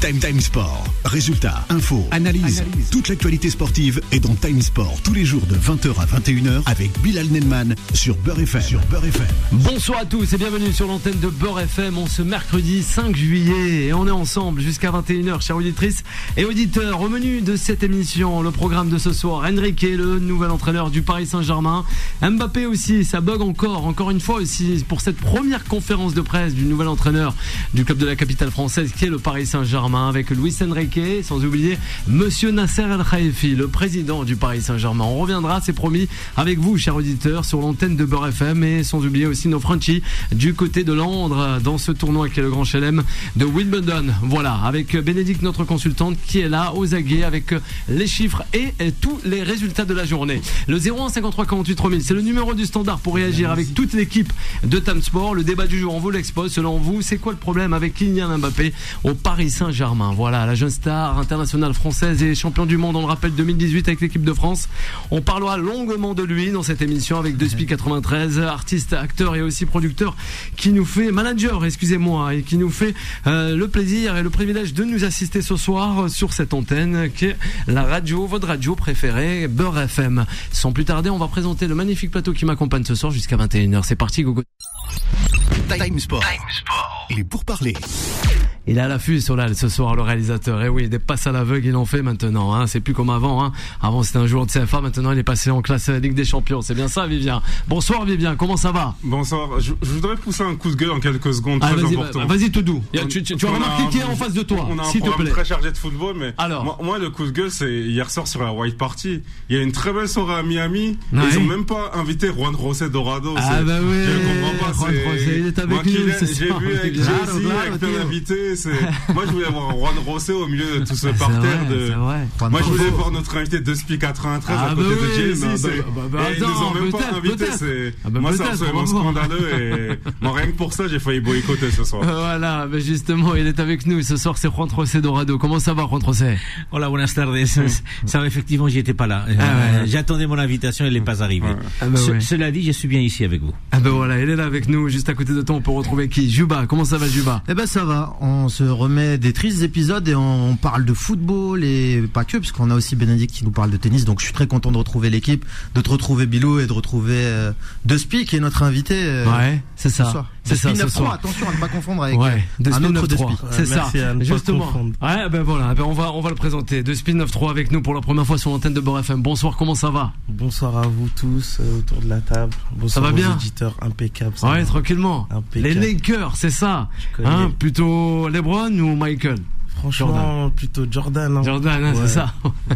Time Time Sport. Résultats, infos, analyse. Toute l'actualité sportive est dans Time Sport tous les jours de 20h à 21h avec Bilal Nelman sur Beurre FM. Sur Beurre FM. Bonsoir à tous et bienvenue sur l'antenne de Beurre FM. On se mercredi 5 juillet et on est ensemble jusqu'à 21h, chers auditrices et auditeurs. Au menu de cette émission, le programme de ce soir, Enrique, le nouvel entraîneur du Paris Saint-Germain. Mbappé aussi, ça bug encore, encore une fois aussi pour cette première conférence de presse du nouvel entraîneur du club de la capitale française qui est le Paris Saint-Germain avec Luis Enrique, sans oublier Monsieur Nasser El Khaifi, le président du Paris Saint-Germain. On reviendra, c'est promis, avec vous, chers auditeurs, sur l'antenne de Beurre FM et sans oublier aussi nos Frenchies du côté de Londres dans ce tournoi qui est le Grand Chelem de Wimbledon. Voilà, avec Bénédicte, notre consultante, qui est là aux aguets avec les chiffres et, tous les résultats de la journée. Le 01 53 48 3000, c'est le numéro du standard pour réagir avec toute l'équipe de Tam Sport. Le débat du jour, on vous l'expose. Selon vous, c'est quoi le problème avec Kylian Mbappé au Paris Saint-Germain? Voilà, la jeune star internationale française et champion du monde, on le rappelle, 2018 avec l'équipe de France. On parlera longuement de lui dans cette émission avec Despi 93, artiste, acteur et aussi producteur qui nous fait, manager, excusez-moi, et qui nous fait euh, le plaisir et le privilège de nous assister ce soir sur cette antenne qui est la radio, votre radio préférée, Beurre FM. Sans plus tarder, on va présenter le magnifique plateau qui m'accompagne ce soir jusqu'à 21h. C'est parti, Gogo. Time Sport. Il est pour parler. Il est à l'affût sur là ce soir le réalisateur. Et eh oui, des passes à l'aveugle il en fait maintenant. Hein. C'est plus comme avant. Hein. Avant c'était un joueur de CFA, maintenant il est passé en classe Ligue des Champions. C'est bien ça, Vivien. Bonsoir Vivien, comment ça va? Bonsoir. Je, voudrais pousser un coup de gueule en quelques secondes. Ah, vas-y, vas-y tout doux. tu, tu, as remarqué qui est en face de toi. On a un programme très chargé de football, mais Alors. Moi, le coup de gueule, c'est hier soir sur la White Party. Il y a une très belle soirée à Miami. Ils ont même pas invité Juan José Dorado. Ah bah oui. Je comprends pas. Juan José, il est avec nous. J'ai vu avec Jay-Z, avec plein d'invités. Moi, je voulais avoir Juan Rosé au milieu de tout ce parterre de. Moi, je voulais voir notre invité de Spi 93 à côté de Jay-Z. ils nous ont même pas invités. Moi, c'est absolument scandaleux. Et rien que pour ça, j'ai failli boycotter ce soir. Voilà, mais justement, il est avec nous. Ce soir, c'est Juan Rosé Dorado. Comment ça va, Juan Rosé? Hola, buenas tardes. Ça, effectivement, j'y étais pas là. Ah j'attendais mon invitation, elle n'est pas arrivée. Ah bah cela dit, je suis bien ici avec vous. Ah ben voilà, il est là avec nous, juste à côté de toi. On peut retrouver qui? Juba. Comment ça va, Juba? Eh ben ça va. On se remet des tristes épisodes et on, parle de football et pas que, puisqu'on a aussi Bénédicte qui nous parle de tennis. Donc je suis très content de retrouver l'équipe, de te retrouver Bilou et de retrouver euh, De Spi qui est notre invité. Euh, ouais, c'est ça. C'est ça. Ce soir. Attention à ne pas confondre avec ouais, euh, un autre De Spi. C'est ça. Justement. Ouais, ben voilà. Ben on va on va le présenter. De Spi 9-3 avec nous pour la première fois sur l'antenne de Beurre FM. Bonsoir. Comment ça va? Bonsoir à vous tous autour de la table. Bonsoir ça va bien? auditeurs impeccables. Ouais, tranquillement. Les Lakers, c'est ça. Hein, plutôt LeBron ou Michael? Franchement, plutôt Jordan. Hein. Jordan, hein, c'est ça.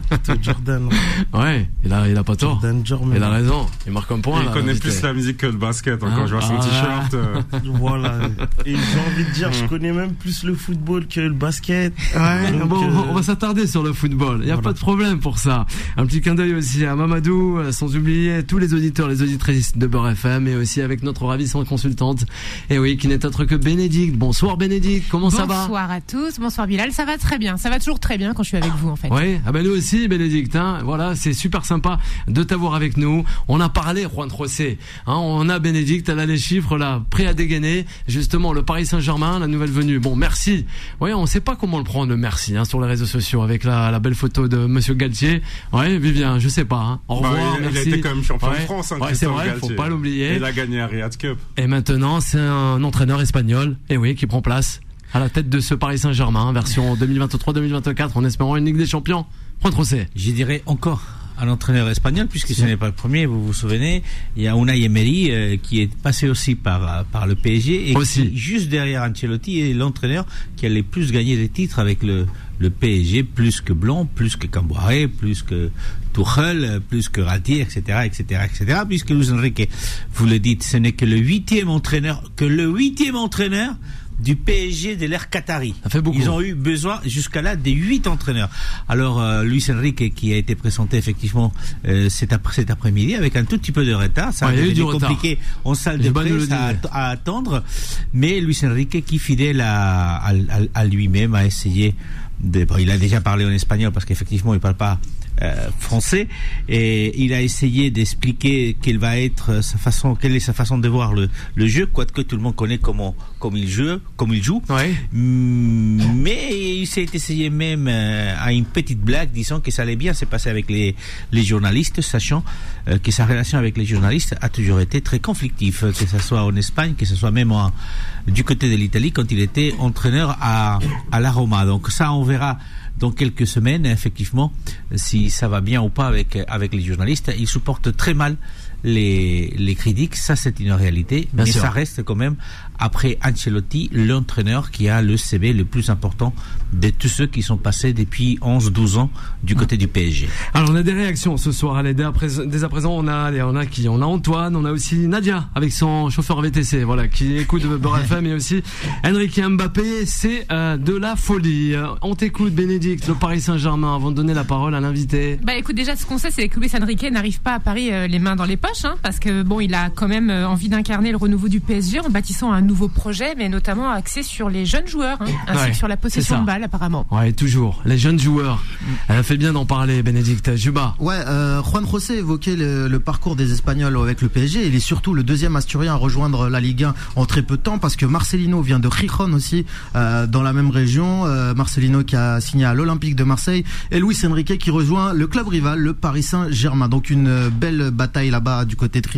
plutôt Jordan. ouais, il a, il a pas tort. Jordan Jordan. Il a raison. Il marque un point. Il connaît plus la musique que le basket. Hein, quand je vois son ah. t-shirt. Euh. voilà. Et j'ai envie de dire, je connais même plus le football que le basket. Ouais. bon, on va euh, s'attarder sur le football. Il n'y a pas de problème pour ça. Un petit clin d'œil aussi à Mamadou, euh, sans oublier tous les auditeurs, les auditrices de Beurre FM, et aussi avec notre ravissante consultante. Et oui, qui n'est autre que Bénédicte. Bonsoir Bénédicte. Comment ça va? Bonsoir à tous. Bonsoir Bilal ça va très bien. Ça va toujours très bien quand je suis avec vous, en fait. Oui, ah ben nous aussi, Bénédicte. Hein. Voilà, c'est super sympa de t'avoir avec nous. On a parlé, Juan Trocé. Hein, on a Bénédicte, elle a les chiffres là, prêt à dégainer. Justement, le Paris Saint-Germain, la nouvelle venue. Bon, merci. Oui, on sait pas comment le prendre, le merci, hein, sur les réseaux sociaux, avec la, la belle photo de Monsieur Galtier. Oui, Vivien, je sais pas. Hein. Au bah, revoir, il, merci. Il a été quand même champion de France, hein, ouais, c'est vrai, faut pas l'oublier. Il a gagné un Riyad Cup. Et maintenant, c'est un entraîneur espagnol, et oui, qui prend place à la tête de ce Paris Saint-Germain, version 2023-2024, en espérant une Ligue des Champions. Point Trocé. Je dirais encore à l'entraîneur espagnol, puisque ce n'est pas le premier, vous vous souvenez, il y a Unai Emery euh, qui est passé aussi par, euh, par le PSG et Qui, juste derrière Ancelotti est l'entraîneur qui a le plus gagné des titres avec le, le PSG, plus que Blanc, plus que Camboire, plus que Tuchel, plus que Rati, etc., etc., etc., puisque Luis Enrique, vous le dites, ce n'est que le huitième entraîneur, que le huitième entraîneur du PSG de l'ère Qatari. Ça fait beaucoup. Ils ont eu besoin jusqu'à là des huit entraîneurs. Alors euh, Luis Enrique qui a été présenté effectivement euh, cet, après, cet après-midi avec un tout petit peu de retard, ça a été compliqué en salle de presse à, attendre, mais Luis Enrique qui fidèle à, à, à lui-même a essayé de, il a déjà parlé en espagnol parce qu'effectivement il parle pas euh, français et il a essayé d'expliquer quelle va être sa façon, quelle est sa façon de voir le, jeu, quoique tout le monde connaît comment, comme il joue, comme il joue. Mm, mais il s'est essayé même euh, à une petite blague, disant que ça allait bien se passer avec les, les journalistes, sachant euh, que sa relation avec les journalistes a toujours été très conflictive, que ce soit en Espagne, que ce soit même du côté de l'Italie quand il était entraîneur à, à la Roma. Donc ça, on verra dans quelques semaines, effectivement, si ça va bien ou pas avec, avec les journalistes. Il supporte très mal les, les critiques, ça c'est une réalité, mais ça reste quand même, après Ancelotti, l'entraîneur qui a le CV le plus important de tous ceux qui sont passés depuis 11-12 ans du côté du PSG. Alors on a des réactions ce soir, allez, dès à présent, dès à présent on a, on a qui? On a Antoine, on a aussi Nadia avec son chauffeur VTC, voilà, qui écoute Beurre FM et aussi Enrique Mbappé, c'est euh, de la folie. On t'écoute Bénédicte, le Paris Saint-Germain, avant de donner la parole à l'invité. Bah écoute, déjà ce qu'on sait c'est que Luis Enrique n'arrive pas à Paris euh, les mains dans les poches Hein, parce que bon, il a quand même euh, envie d'incarner le renouveau du PSG en bâtissant un nouveau projet, mais notamment axé sur les jeunes joueurs, hein, ainsi que sur la possession de balle apparemment. Ouais, toujours les jeunes joueurs. Elle a fait bien d'en parler, Bénédicte Juba. Ouais, euh, Juan José évoquait le, parcours des Espagnols avec le PSG. Il est surtout le deuxième Asturien à rejoindre la Ligue 1 en très peu de temps, parce que Marcelino vient de Gijón aussi, euh, dans la même région. Marcelino qui a signé à l'Olympique de Marseille et Luis Enrique qui rejoint le club rival, le Paris Saint-Germain. Donc une belle bataille là-bas du côté de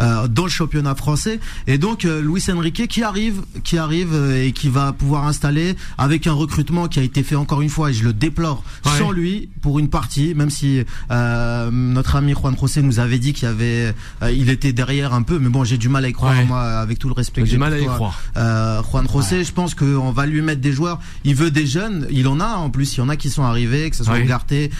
euh, dans le championnat français. Et donc euh, Luis Enrique qui arrive, qui arrive euh, et qui va pouvoir installer avec un recrutement qui a été fait encore une fois et je le déplore sans lui pour une partie, même si notre ami Juan José nous avait dit qu'il avait, il était derrière un peu, mais bon j'ai du mal à y croire moi avec tout le respect que j'ai du mal à y croire. Juan José, je pense qu'on va lui mettre des joueurs. Il veut des jeunes, il en a en plus, il y en a qui sont arrivés, que ce soit Garté,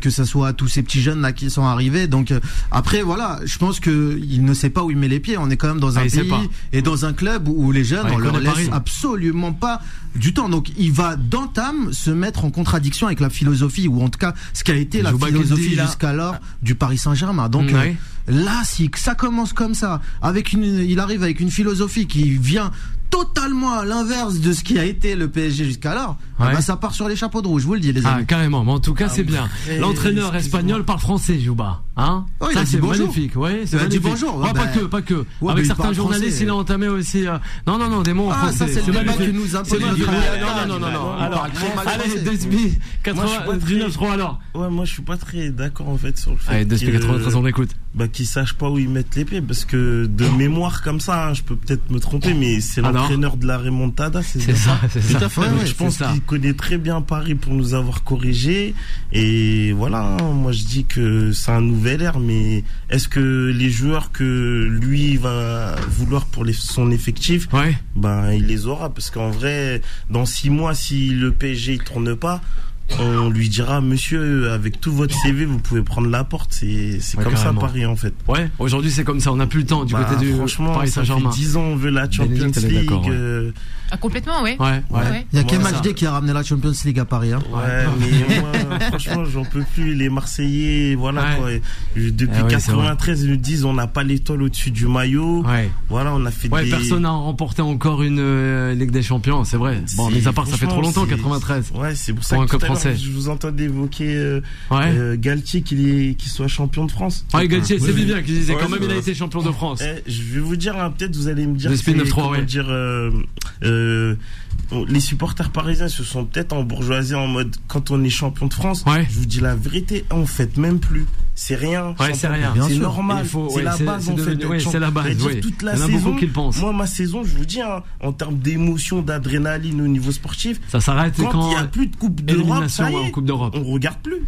que ce soit tous ces petits jeunes là qui sont arrivés. Donc après voilà, je pense que il ne sait pas où il met les pieds. On est quand même dans ah, un pays et dans un club où les jeunes, on leur laisse absolument pas du temps. Donc il va d'entame se mettre en contradiction avec la philosophie ou en tout cas ce qui a été la philosophie jusqu'alors du Paris Saint-Germain. Donc euh, là, si ça commence comme ça, avec une, il arrive avec une philosophie qui vient totalement à l'inverse de ce qui a été le PSG jusqu'alors, ah bah, ça part sur les chapeaux de rouge, je vous le dis les ah, amis. Ah, carrément, mais en tout cas c'est bien. L'entraîneur espagnol parle français, Jouba. Hein? Oh, ça c'est magnifique. Oui, c'est magnifique. bonjour. pas que, pas que. Avec certains journalistes, il a entamé aussi. Euh, non, non, non, des mots en ah, français. Ça c'est le que nous impose Non, non, non, non. Alors, allez, Desby 89 alors. Ouais, moi je suis pas très d'accord en fait sur le fait. Allez, Desby 93 on écoute. Bah, qu'ils sachent pas où ils mettent les pieds parce que de mémoire comme ça, hein, je peux peut-être me tromper, mais c'est l'entraîneur de la remontada, c'est ça. C'est ça. Tout à je pense qu'il connaît très bien Paris pour nous avoir corrigé. Et voilà, hein, moi je dis que c'est un nouvel air, mais est-ce que les joueurs que lui va vouloir pour son effectif, ben il les aura parce qu'en vrai, dans six mois, si le PSG il tourne pas on lui dira monsieur avec tout votre CV vous pouvez prendre la porte. C'est c'est comme ça Paris en fait. Ouais aujourd'hui c'est comme ça. On n'a plus le temps du bah, côté du franchement Paris Saint-Germain. 10 ans on veut la Champions League euh, ah, complètement oui ouais, ouais. il y a quel match qui a ramené la Champions League à Paris hein ouais mais moi franchement j'en peux plus. Les Marseillais voilà quoi. Depuis 93 eh ils nous disent on n'a pas l'étoile au-dessus du maillot. Voilà on a fait ouais, personne n'a remporté encore une euh, Ligue des Champions c'est vrai. Bon mais à part ça fait trop longtemps 93 ouais c'est pour ça que je vous entendais évoquer euh, euh, Galtier qu'il soit champion de France. Ouais, Galtier, c'est bien qu'il disait quand même il a été champion de France. Eh, je vais vous dire, hein, peut-être vous allez me dire, dire euh, les supporters parisiens se sont peut-être en bourgeoisie en mode quand on est champion de France. Je vous dis la vérité, en fait même plus c'est rien. c'est rien. C'est normal. C'est la base en fait. c'est la base. Toute la saison. Moi, ma saison, je vous dis, hein, en termes d'émotion, d'adrénaline au niveau sportif, ça s'arrête quand il n'y a plus de coupe d'Europe. coupe d'Europe. On regarde plus.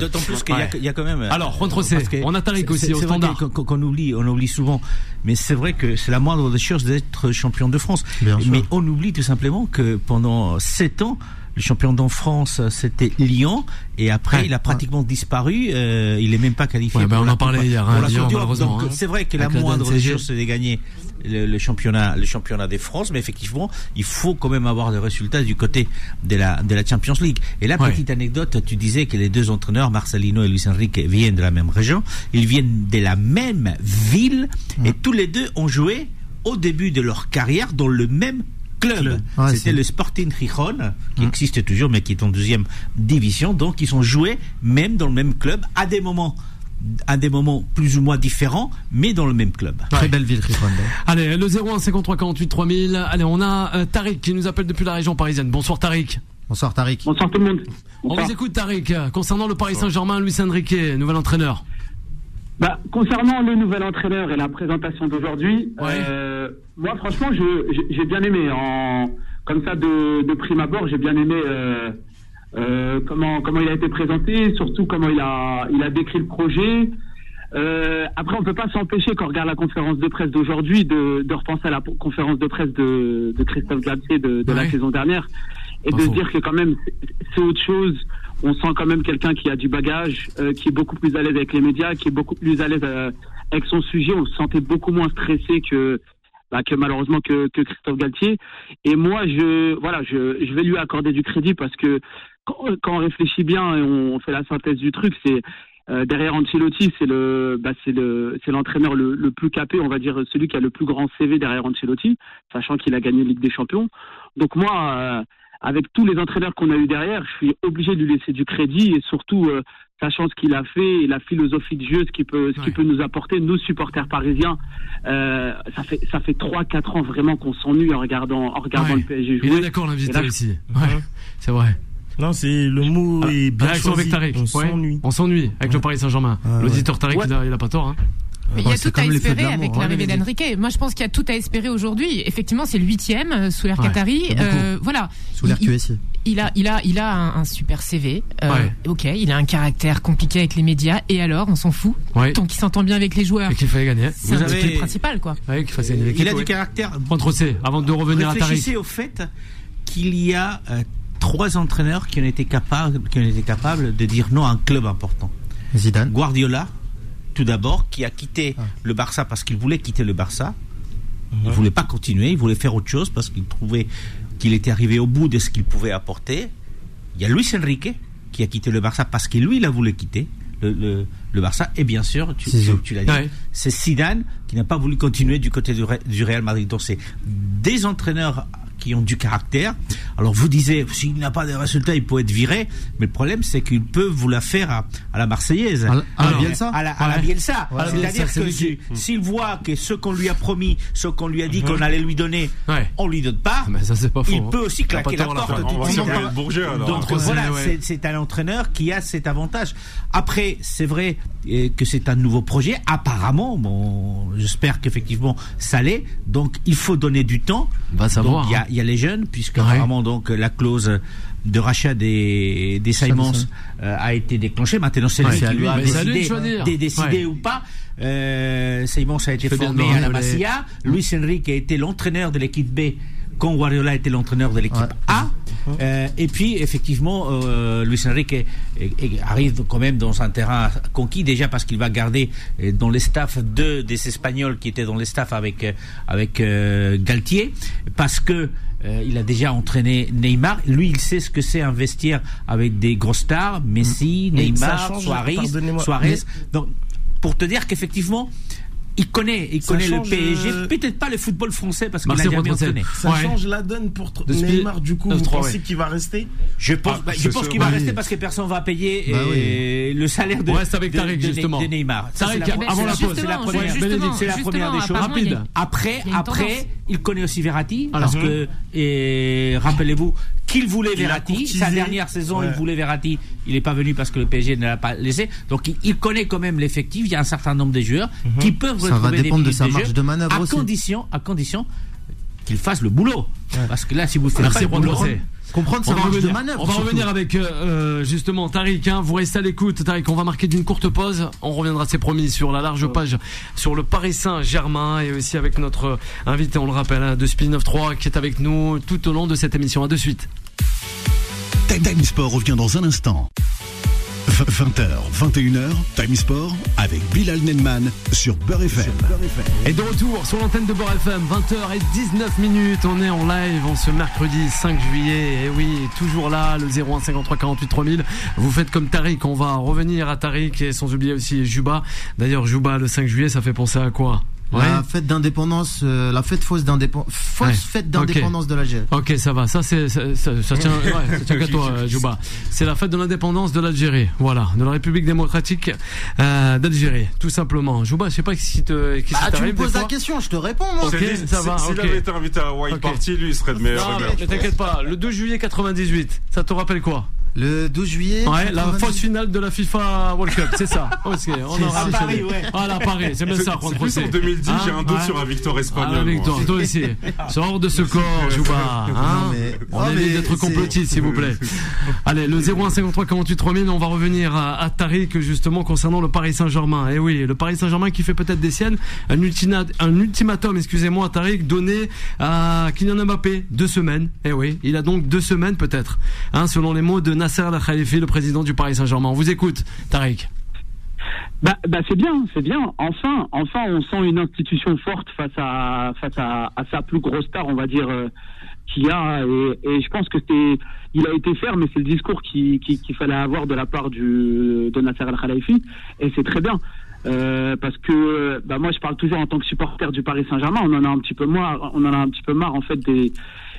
D'autant plus qu'il y, a quand même. Alors, contre on a Tariq aussi au standard. Qu'on oublie, on oublie souvent. Mais c'est vrai que c'est la moindre des choses d'être champion de France. Mais on oublie tout simplement que pendant 7 ans, le champion de France, c'était Lyon. Et après, il a pratiquement disparu. Euh, il est même pas qualifié. Ben, on en parlait hier. Hein, malheureusement. Hein. c'est vrai que la moindre des choses, c'est de gagner le, championnat, le championnat des France. Mais effectivement, il faut quand même avoir des résultats du côté de la de la Champions League. Et la petite anecdote, tu disais que les deux entraîneurs, Marcelino et Luis Enrique, viennent de la même région. Ils viennent de la même ville et tous les deux ont joué au début de leur carrière dans le même club. C'était le Sporting Gijón, qui existe toujours, mais qui est en deuxième division. Donc, ils sont joués même dans le même club à des moments à des moments plus ou moins différents, mais dans le même club. Très belle ville, Gijón. Allez, le 01 53 48 3000. Allez, on a euh, Tariq qui nous appelle depuis la région parisienne. Bonsoir Tariq. Bonsoir Tariq. Bonsoir tout le monde. On vous écoute Tariq. Concernant le Paris Saint-Germain, Luis Enrique, nouvel entraîneur. Bah, concernant le nouvel entraîneur et la présentation d'aujourd'hui, euh, moi franchement, j'ai bien aimé. En, comme ça, de, de prime abord, j'ai bien aimé euh, euh, comment comment il a été présenté, surtout comment il a il a décrit le projet. Euh, après, on peut pas s'empêcher quand on regarde la conférence de presse d'aujourd'hui de, de repenser à la conférence de presse de, de Christophe Galtier de, de la saison dernière et de se dire que quand même c'est autre chose. On sent quand même quelqu'un qui a du bagage, euh, qui est beaucoup plus à l'aise avec les médias, qui est beaucoup plus à l'aise euh, avec son sujet. On se sentait beaucoup moins stressé que bah, malheureusement que, Christophe Galtier. Et moi, je voilà, je, vais lui accorder du crédit parce que quand, on réfléchit bien et on fait la synthèse du truc, c'est euh, derrière Ancelotti, c'est le, bah, c'est le, c'est l'entraîneur le, le, plus capé, on va dire celui qui a le plus grand CV derrière Ancelotti, sachant qu'il a gagné Ligue des Champions. Donc moi, avec tous les entraîneurs qu'on a eu derrière, je suis obligé de lui laisser du crédit et surtout euh, sachant ce qu'il a fait et la philosophie de jeu, ce qu'il peut, ce qu'il peut nous apporter, nous supporters parisiens. ça fait ça fait trois quatre ans vraiment qu'on s'ennuie en regardant en regardant le PSG jouer. Il est d'accord l'invité ici. Ouais, c'est vrai. Non, c'est le mot ah, est bien choisi. Avec On s'ennuie. On s'ennuie avec le Paris Saint-Germain. Ah, L'auditeur Tariq, il a pas tort. Hein. Mais il y a tout à espérer avec l'arrivée d'Enrique. Moi, je pense qu'il y a tout à espérer aujourd'hui. Effectivement, c'est le huitième euh, sous l'air Qatari. Euh, voilà. Sous l'air QSI. Il a, il a, il a un, super CV. Euh, Ok, il a un caractère compliqué avec les médias. Et alors, on s'en fout. Tant qu'il s'entend bien avec les joueurs. Et qu'il fallait gagner. C'est le principal, quoi. Ouais, il a du caractère. Contre C, avant de revenir à Tariq. Réfléchissez au fait qu'il y a euh, trois entraîneurs qui ont été capables, qui ont été capables de dire non à un club important. Zidane. Guardiola, tout d'abord, qui a quitté ah. le Barça parce qu'il voulait quitter le Barça. Il ne voulait pas continuer, il voulait faire autre chose parce qu'il trouvait qu'il était arrivé au bout de ce qu'il pouvait apporter. Il y a Luis Enrique qui a quitté le Barça parce que lui, il a voulu quitter le, le, Barça. Et bien sûr, tu, tu, l'as dit, c'est Zidane qui n'a pas voulu continuer du côté du, du Real Madrid. Donc c'est des entraîneurs qui ont du caractère. Alors vous disiez, s'il n'a pas de résultats, il peut être viré, mais le problème c'est qu'il peut vous la faire à, la Marseillaise. À, la Bielsa À la, Bielsa. C'est-à-dire que s'il voit que ce qu'on lui a promis, ce qu'on lui a dit qu'on allait lui donner, on lui donne pas, mais ça, pas faux, il peut aussi claquer la porte. Donc voilà, c'est un entraîneur qui a cet avantage. Après, c'est vrai que c'est un nouveau projet. Apparemment, bon, j'espère qu'effectivement ça l'est. Donc il faut donner du temps. Va savoir. Y, a, les jeunes, puisque apparemment donc la clause de rachat des, des Simons euh, a été déclenchée. Maintenant, c'est lui qui doit décider, décider ou pas. Euh, Simons a été formé à la Masia. Luis Enrique a été l'entraîneur de l'équipe B quand Guardiola était l'entraîneur de l'équipe A. Euh, et puis, effectivement, euh, Luis Enrique arrive quand même dans un terrain conquis, déjà parce qu'il va garder euh, dans les staffs deux des Espagnols qui étaient dans les staffs avec, avec Galtier, parce que il a déjà entraîné Neymar. Lui, il sait ce que c'est investir avec des grosses stars, Messi, Neymar, Suarez. Suarez. Donc, pour te dire qu'effectivement, il connaît, il connaît le PSG, euh, peut-être pas le football français parce qu'il a jamais entraîné. Ça change la donne pour Neymar du coup. Vous pensez qu'il va rester Je pense, ah, je pense qu'il va rester parce que personne va payer bah le salaire de, avec Tariq, de, justement. de Neymar. Tariq, avant la pause, c'est la première, c'est la première des choses. Rapide. Après, après, il connaît aussi Verratti parce que rappelez-vous qu'il voulait Verratti. Sa dernière saison, il voulait Verratti. Il n'est pas venu parce que le PSG ne l'a pas laissé. Donc il, connaît quand même l'effectif. Il y a un certain nombre de joueurs mhm. qui peuvent Ça va dépendre de sa marge de manœuvre à condition, à condition qu'il fasse le boulot. Parce que là, si vous faites pas le boulot, comprendre sa marge de manœuvre. On va revenir avec euh, euh, justement Tariq. Hein, vous restez à l'écoute, Tariq. On va marquer d'une courte pause. On reviendra, c'est promis, sur la large page sur le Paris Saint-Germain et aussi avec notre invité, on le rappelle, hein, de Spin 3 qui est avec nous tout au long de cette émission. À de suite. Time Sport revient dans un instant. 20h, 21h, Time Sport avec Bilal Nenman sur Beurre FM. Et de retour sur l'antenne de Beurre FM, 20h et 19 minutes. On est en live en ce mercredi 5 juillet. Et oui, toujours là, le 01 53 48 3000. Vous faites comme Tariq. On va revenir à Tariq et sans oublier aussi Juba. D'ailleurs, Juba, le 5 juillet, ça fait penser à quoi? La fête d'indépendance, euh, la fête fausse d'indépendance, fausse fête d'indépendance de l'Algérie. Ok, ça va. Ça, c'est, ça, ça, tient, ouais, ça tient qu'à toi, euh, Jouba. C'est la fête de l'indépendance de l'Algérie. Voilà, de la République démocratique euh, d'Algérie, tout simplement. Jouba, je sais pas si te, qui bah, tu me poses la question, je te réponds. Moi. Ok, ça va. S'il avait été invité à White Party, lui, il serait de meilleur. Non, mais t'inquiète pas. Le 2 juillet 98, ça te rappelle quoi? Le 12 juillet. Ouais, la fausse finale de la FIFA World Cup, c'est ça. on a à Paris, ouais. Voilà, Paris, c'est bien ça. C'est plus en 2010, j'ai un doute sur la victoire espagnole. Ah, victoire, toi aussi. Sors de ce corps, Jouba. Hein on évite d'être complotiste, s'il vous plaît. Allez, le 0153 48 3000, on va revenir à, à Tariq, justement, concernant le Paris Saint-Germain. Et eh oui, le Paris Saint-Germain qui fait peut-être des siennes. Un, un ultimatum, excusez-moi, à Tariq, donné à Kylian Mbappé. Deux semaines. Et eh oui, il a donc deux semaines peut-être. Hein, selon les mots de Nasser Al-Khalifi, le président du Paris Saint-Germain. On vous écoute, Tariq. Bah, bah c'est bien, c'est bien. Enfin, enfin, on sent une institution forte face à face à, sa plus grosse star, on va dire, euh, qu'il a. Et, je pense que il a été ferme, mais c'est le discours qu'il fallait avoir de la part de Nasser Al Khalifi, et c'est très bien. Euh, parce que bah moi je parle toujours en tant que supporter du Paris Saint-Germain on en a un petit peu on en a un petit peu marre en fait des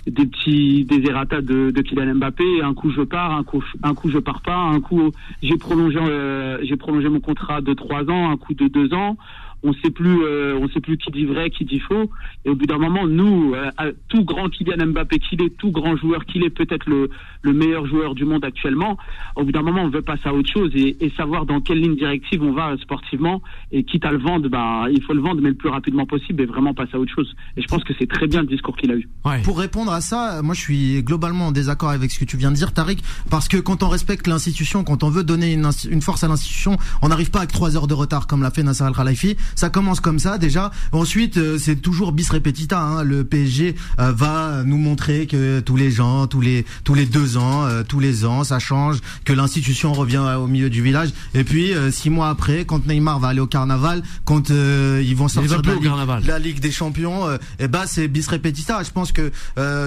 des petits des errata de, de Kylian Mbappé. Un coup je pars, un coup un coup je pars pas, un coup j'ai prolongé euh, j'ai prolongé mon contrat de trois ans, un coup de deux ans on sait plus, euh, on sait plus qui dit vrai, qui dit faux. Et au bout d'un moment, nous, euh, tout grand Kylian Mbappé qu'il est, tout grand joueur qu'il est, peut-être le, le meilleur joueur du monde actuellement. Au bout d'un moment, on veut passer à autre chose et, et, savoir dans quelle ligne directive on va sportivement. Et quitte à le vendre, ben, il faut le vendre, mais le plus rapidement possible et vraiment passer à autre chose. Et je pense que c'est très bien le discours qu'il a eu. Pour répondre à ça, moi, je suis globalement en désaccord avec ce que tu viens de dire, Tariq, parce que quand on respecte l'institution, quand on veut donner une, une force à l'institution, on n'arrive pas avec trois heures de retard comme l'a fait Nasser Al-Khalifi. Ça commence comme ça déjà. Ensuite, euh, c'est toujours bis repetita. Hein. Le PSG euh, va nous montrer que tous les gens, tous les tous les deux ans, euh, tous les ans, ça change, que l'institution revient au milieu du village. Et puis six mois après, quand Neymar va aller au carnaval, quand ils vont sortir de la, Ligue, des Champions, et eh ben c'est bis repetita. Je pense que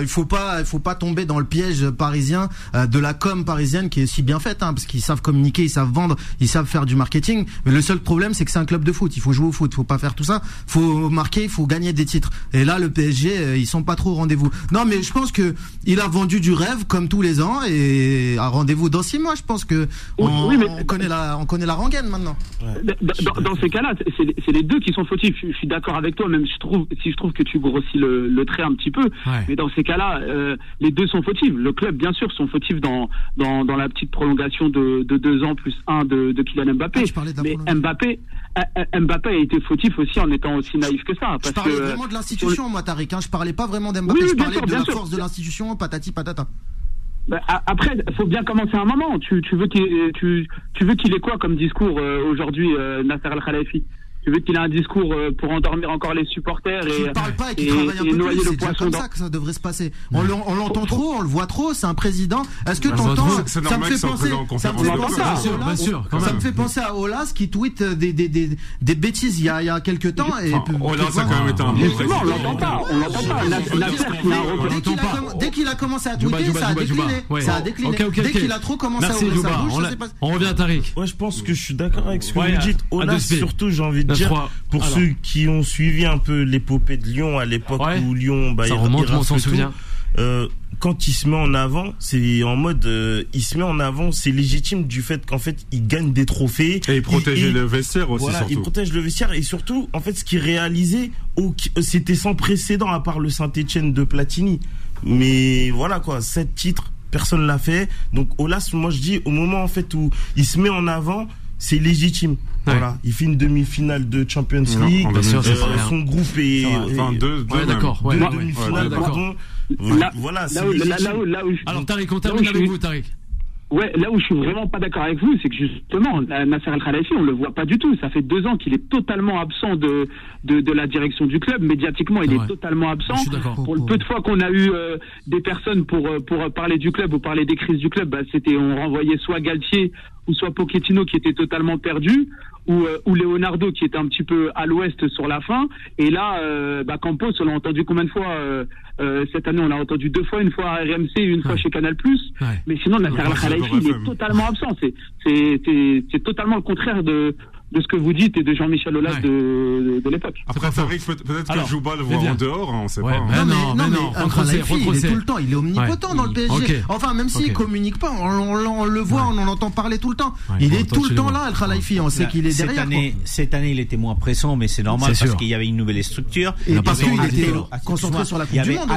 il faut pas il faut pas tomber dans le piège parisien de la com parisienne qui est si bien faite, hein, parce qu'ils savent communiquer, ils savent vendre, ils savent faire du marketing. Mais le seul problème, c'est que c'est un club de foot. Il faut jouer au foot, faut pas faire tout ça. Faut marquer, il faut gagner des titres. Et là, le PSG, euh, ils sont pas trop au rendez-vous. Non, mais je pense que il a vendu du rêve comme tous les ans et à rendez-vous dans six mois. Je pense que on, connaît la, on connaît la rengaine maintenant. Dans, ces cas-là, c'est les deux qui sont fautifs. Je, suis d'accord avec toi, même si je trouve, si je trouve que tu grossis le, trait un petit peu. Mais dans ces cas-là, euh, les deux sont fautifs. Le club, bien sûr, sont fautifs dans dans, dans la petite prolongation de, de deux ans plus un de, de Kylian Mbappé. Ah, mais Mbappé, Mbappé a été fautif aussi en étant aussi naïf que ça. Parce je parlais vraiment de l'institution, moi, Tariq. Hein. Je parlais pas vraiment d'Mbappé, je parlais de la force de l'institution, patati patata. Bah, après, il faut bien commencer à un moment. Tu, tu veux qu'il tu, tu veux qu'il ait quoi comme discours euh, aujourd'hui, euh, Nasser Al-Khalafi tu veux qu'il ait un discours euh, pour endormir encore les supporters et, parle pas et, qui travaille un peu noyer plus, le poisson comme ça que ça devrait se passer. On l'entend trop, on le voit trop, c'est un président. Est-ce que t'entends Ça me fait penser, ça me fait penser à Olas, ça me fait penser à Olas qui tweet des des des des bêtises il y a il y a quelques temps et Olas a quand même été un bon on l'entend pas, on l'entend pas. Dès qu'il a commencé à tweeter, ça a décliné, ça a décliné. Dès qu'il a trop commencé à ouvrir sa bouche, on revient à Tariq. Ouais, je pense que je suis d'accord avec ce que vous dites. Olas surtout, j'ai envie de pour ceux qui ont suivi un peu l'épopée de Lyon à l'époque où Lyon, bah, ça il, remonte, on s'en souvient. Euh, quand il se met en avant, c'est en mode, euh, il se met en avant, c'est légitime du fait qu'en fait, il gagne des trophées. Et il protège le vestiaire aussi, voilà, Il protège le vestiaire et surtout, en fait, ce qu'il réalisait, c'était sans précédent à part le Saint-Etienne de Platini. Mais voilà quoi, sept titres, personne l'a fait. Donc Olas, moi je dis, au moment en fait où il se met en avant, c'est légitime. Voilà, il fait une demi-finale de Champions League. Non, sûr, euh, son groupe est, enfin deux, deux d'accord, ouais, deux demi-finales, pardon. Voilà, là, où, là, là, là, où, Alors Tariq, on termine avec vous, Tariq. Ouais, là où je suis vraiment pas d'accord avec vous, c'est que justement, Nasser El Khalafi, on le voit pas du tout. Ça fait deux ans qu'il est totalement absent de, de, de la direction du club. Médiatiquement, il est totalement absent. Pour le peu de fois qu'on a eu euh, des personnes pour euh, pour parler du club ou parler des crises du club, bah, c'était on renvoyait soit Galtier ou soit Pochettino qui était totalement perdu ou, euh, ou Leonardo qui était un petit peu à l'ouest sur la fin. Et là, euh, bah, Campos, on l'a entendu combien de fois euh, euh, cette année? On l'a entendu deux fois, une fois à RMC, une fois chez Canal+. Mais sinon, Nasser Al Khalifi, il est totalement absent. C'est c'est c'est totalement le contraire de de ce que vous dites et de Jean-Michel Aulas de, de, l'époque. Après, arrive peut-être que Jouba le voit en dehors, hein, on sait pas. non, mais, non, mais, il est tout le temps, il est omnipotent dans le PSG. Enfin, même s'il communique pas, on, le voit, on en entend parler tout le temps. il est tout le temps là, El Khalifi, on sait qu'il est derrière. Cette année, il était moins pressant, mais c'est normal parce qu'il y avait une nouvelle structure. Et parce qu'il était concentré sur la Coupe du Monde.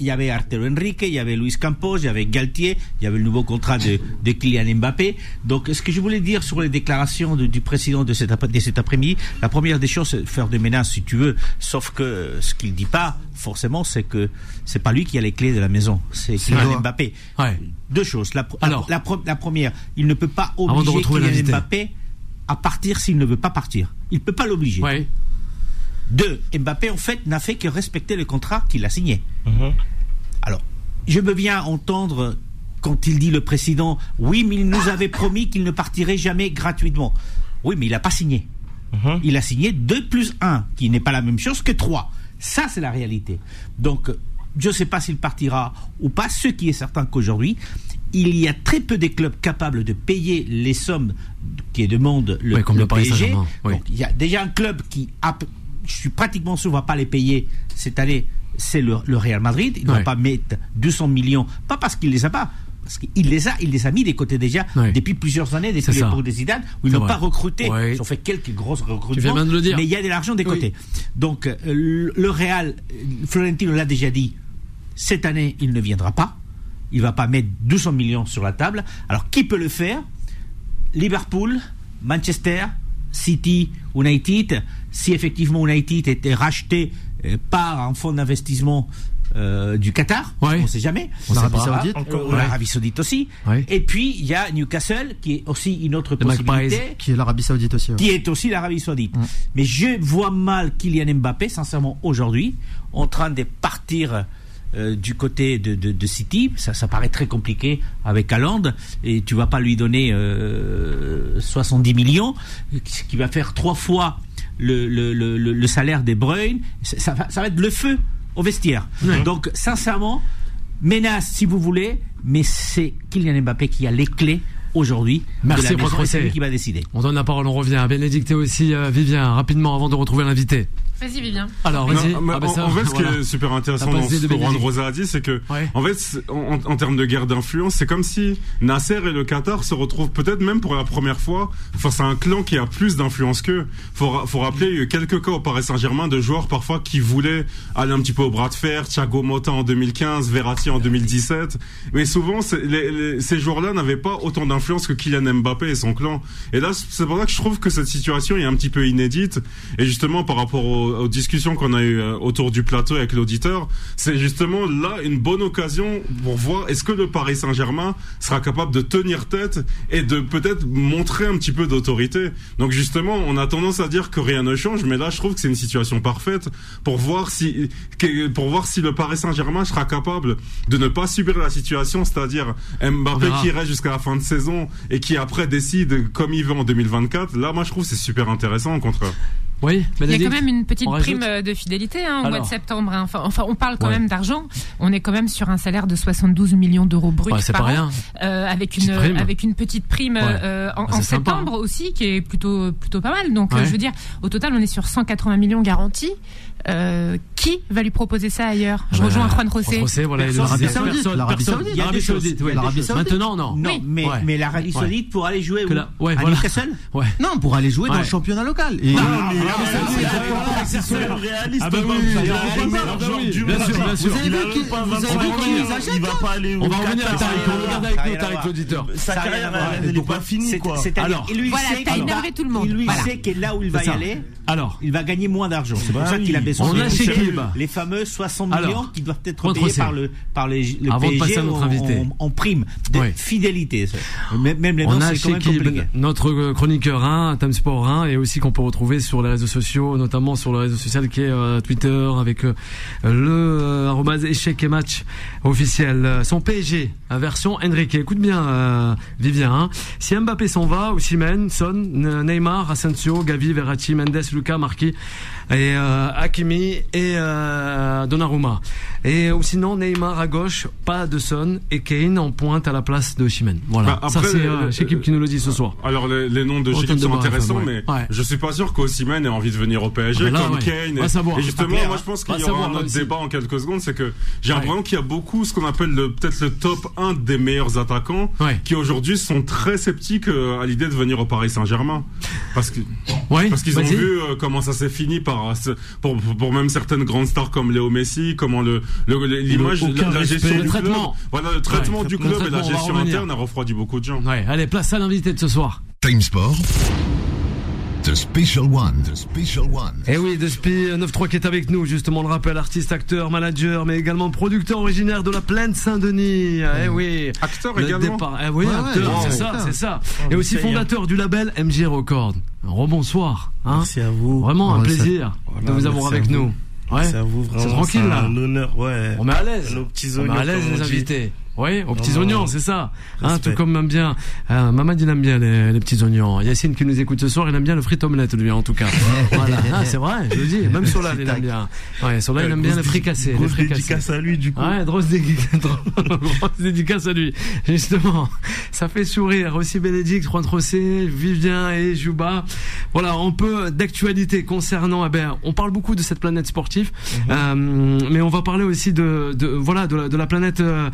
Il y avait Arturo Enrique, il y avait Luis Campos, il y avait Galtier, il y avait le nouveau contrat de Kylian Mbappé. Donc, ce que je voulais dire sur les déclarations du président de cet après-midi, la première des choses, c'est faire des menaces, si tu veux. Sauf que ce qu'il dit pas, forcément, c'est que c'est pas lui qui a les clés de la maison, c'est Kylian Mbappé. Deux choses. La, Alors, la, première, il ne peut pas obliger Kylian Mbappé à partir s'il ne veut pas partir. Il peut pas l'obliger. Deux, Mbappé en fait n'a fait que respecter le contrat qu'il a signé. Mhm. Alors, je veux bien entendre quand il dit le président, oui, mais il nous avait promis qu'il ne partirait jamais gratuitement. Oui, mais il n'a pas signé. Mhm. Il a signé 2 plus 1, qui n'est pas la même chose que 3. Ça, c'est la réalité. Donc, je ne sais pas s'il partira ou pas. Ce qui est certain qu'aujourd'hui, il y a très peu de clubs capables de payer les sommes qui demandent le, comme le, PSG. il y a déjà un club qui, je suis pratiquement sûr, ne va pas les payer cette année. C'est le, Real Madrid. Il ne va pas mettre 200 millions, pas parce qu'il les a pas, parce qu'il les a, il les a mis des côtés déjà depuis plusieurs années, depuis l'époque des Zidane, où ils n'ont pas recruté. Ils ont fait quelques grosses recrutements, mais il y a de l'argent des côtés. Donc euh, le Real, Florentino l'a déjà dit, cette année il ne viendra pas. Il va pas mettre 200 millions sur la table. Alors qui peut le faire? Liverpool, Manchester, City, United. Si effectivement United était racheté euh, par un fonds d'investissement euh, du Qatar, on ne sait jamais. L'Arabie Saoudite, l'Arabie Saoudite aussi. Et puis il y a Newcastle qui est aussi une autre possibilité, qui est l'Arabie Saoudite aussi. Qui est aussi l'Arabie Saoudite. Mais je vois mal Kylian Mbappé, sincèrement aujourd'hui, en train de partir. Euh, du côté de, de, City, ça, ça, paraît très compliqué avec Haaland, et tu vas pas lui donner 70 millions, qui va faire trois fois le, le, le, le salaire des Bruyne, ça, ça, va être le feu au vestiaire. Donc, sincèrement, menace si vous voulez, mais c'est Kylian Mbappé qui a les clés aujourd'hui. Merci, qui va décider. On donne la parole, on revient. Bénédicte aussi, euh, Vivien, rapidement avant de retrouver l'invité. Vas-y, Vivien. Alors, vas-y. Ah, bah en, fait, ce qui est super intéressant dans ce que Juan Rosa a dit, c'est que, en fait, en, termes de guerre d'influence, c'est comme si Nasser et le Qatar se retrouvent peut-être même pour la première fois face à un clan qui a plus d'influence qu'eux. Faut, faut rappeler, il y a eu quelques cas au Paris Saint-Germain de joueurs parfois qui voulaient aller un petit peu au bras de fer, Thiago Motta en 2015, Verratti en 2017. Mais souvent, ces joueurs-là n'avaient pas autant d'influence que Kylian Mbappé et son clan. Et là, c'est pour ça que je trouve que cette situation est un petit peu inédite. Et justement, par rapport au aux, discussions qu'on a eues euh, autour du plateau avec l'auditeur, c'est justement là une bonne occasion pour voir est-ce que le Paris Saint-Germain sera capable de tenir tête et de peut-être montrer un petit peu d'autorité. Donc justement, on a tendance à dire que rien ne change, mais là je trouve que c'est une situation parfaite pour voir si pour voir si le Paris Saint-Germain sera capable de ne pas subir la situation, c'est-à-dire Mbappé qui reste jusqu'à la fin de saison et qui après décide comme il veut en 2024. Là, moi je trouve c'est super intéressant au contraire. Oui, il y a quand même une petite prime euh, de fidélité hein, au mois de septembre. Hein. Enfin, enfin, on parle quand même d'argent. On est quand même sur un salaire de 72 millions d'euros bruts par an, euh, avec une avec une petite prime euh, en, ah, septembre hein. aussi, qui est plutôt plutôt pas mal. Donc, je veux dire, au total, on est sur 180 millions garantis. Euh, qui va lui proposer ça ailleurs Je rejoins Juan José. José voilà, l'Arabie Saoudite. L'Arabie Saoudite. L'Arabie Saoudite. Maintenant, non. Non, mais, mais l'Arabie Saoudite pour aller jouer où ouais, à Newcastle ouais. Non, pour aller jouer dans le championnat local. Et non, mais c'est réaliste. Ah bah oui, bien sûr, bien sûr. Vous avez vu On va revenir à Tariq. On va regarder avec nous, Tariq, l'auditeur. Sa carrière, n'est pas finie, quoi. Alors, voilà, t'as énervé tout le monde. Lui sait que là où il va y aller, alors, il va gagner moins d'argent. C'est pour ça qu'il a On a chez les fameux 60 millions qui doivent être payés par le par les le Avant PSG de passer à notre invité. En, prime de fidélité. Même les On a chez notre euh, chroniqueur 1, Time Sport 1, et aussi qu'on peut retrouver sur les réseaux sociaux, notamment sur le réseau social qui est euh, Twitter avec euh, le arrobase échec et match officiel. Son PSG, version Enrique. Écoute bien, Vivien. Hein. Si Mbappé s'en va, Osimhen, Son, Neymar, Asensio, Gavi, Verratti, Mendes, Lucas, Marquis et euh, Hakimi et euh, Donnarumma. Et ou sinon Neymar à gauche, pas de Son et Kane en pointe à la place de Chimène. Voilà. Bah, ça c'est euh, qui nous le dit ce soir. Alors les, noms de Chimène sont intéressants, mais je suis pas sûr qu'Osimhen ait envie de venir au PSG ah, comme Kane. Et, justement, moi je pense qu'il y aura un autre débat en quelques secondes, c'est que j'ai l'impression qu'il y a beaucoup ce qu'on appelle peut-être le top 1 des meilleurs attaquants qui aujourd'hui sont très sceptiques euh, à l'idée de venir au Paris Saint-Germain. Parce que parce qu'ils ont vu euh, comment ça s'est fini par pour, pour même certaines grandes stars comme Léo Messi, comment le l'image, la, gestion du club. Voilà, le traitement du club et la gestion interne a refroidi beaucoup de gens. Ouais, allez, place à l'invité de ce soir. Time Sport. The Special One. The Special One. Et eh oui, The Spi 93 qui est avec nous, justement, le rappel, artiste, acteur, manager, mais également producteur originaire de la plaine Saint-Denis. Eh oui. Acteur également. Eh oui, acteur, c'est ça, c'est ça. Et aussi fondateur du label MG Record. Rebonsoir. Hein merci à vous. Vraiment un plaisir de vous avoir avec nous. Ouais. C'est à vous vraiment. C'est tranquille là. Un honneur, ouais. On met à l'aise. Nos petits On met à l'aise les invités. Oui, aux petits oignons, c'est ça. Hein, tout comme même bien. Euh, Mamad, il aime bien les, les, petits oignons. Yacine qui nous écoute ce soir, il aime bien le frit omelette, lui, en tout cas. voilà, ah, c'est vrai, je le dis. Même Solal, il aime bien. Ouais, Solal, il aime bien le fricassé. Grosse dédicace à lui, du coup. Ouais, grosse, dédicace à lui. Justement, ça fait sourire. Aussi Bénédicte, Juan Trossé, Vivien et Jouba. Voilà, on peut d'actualité concernant, eh ben, on parle beaucoup de cette planète sportive, mhm. euh, mais on va parler aussi de, de voilà, de la, de la planète euh,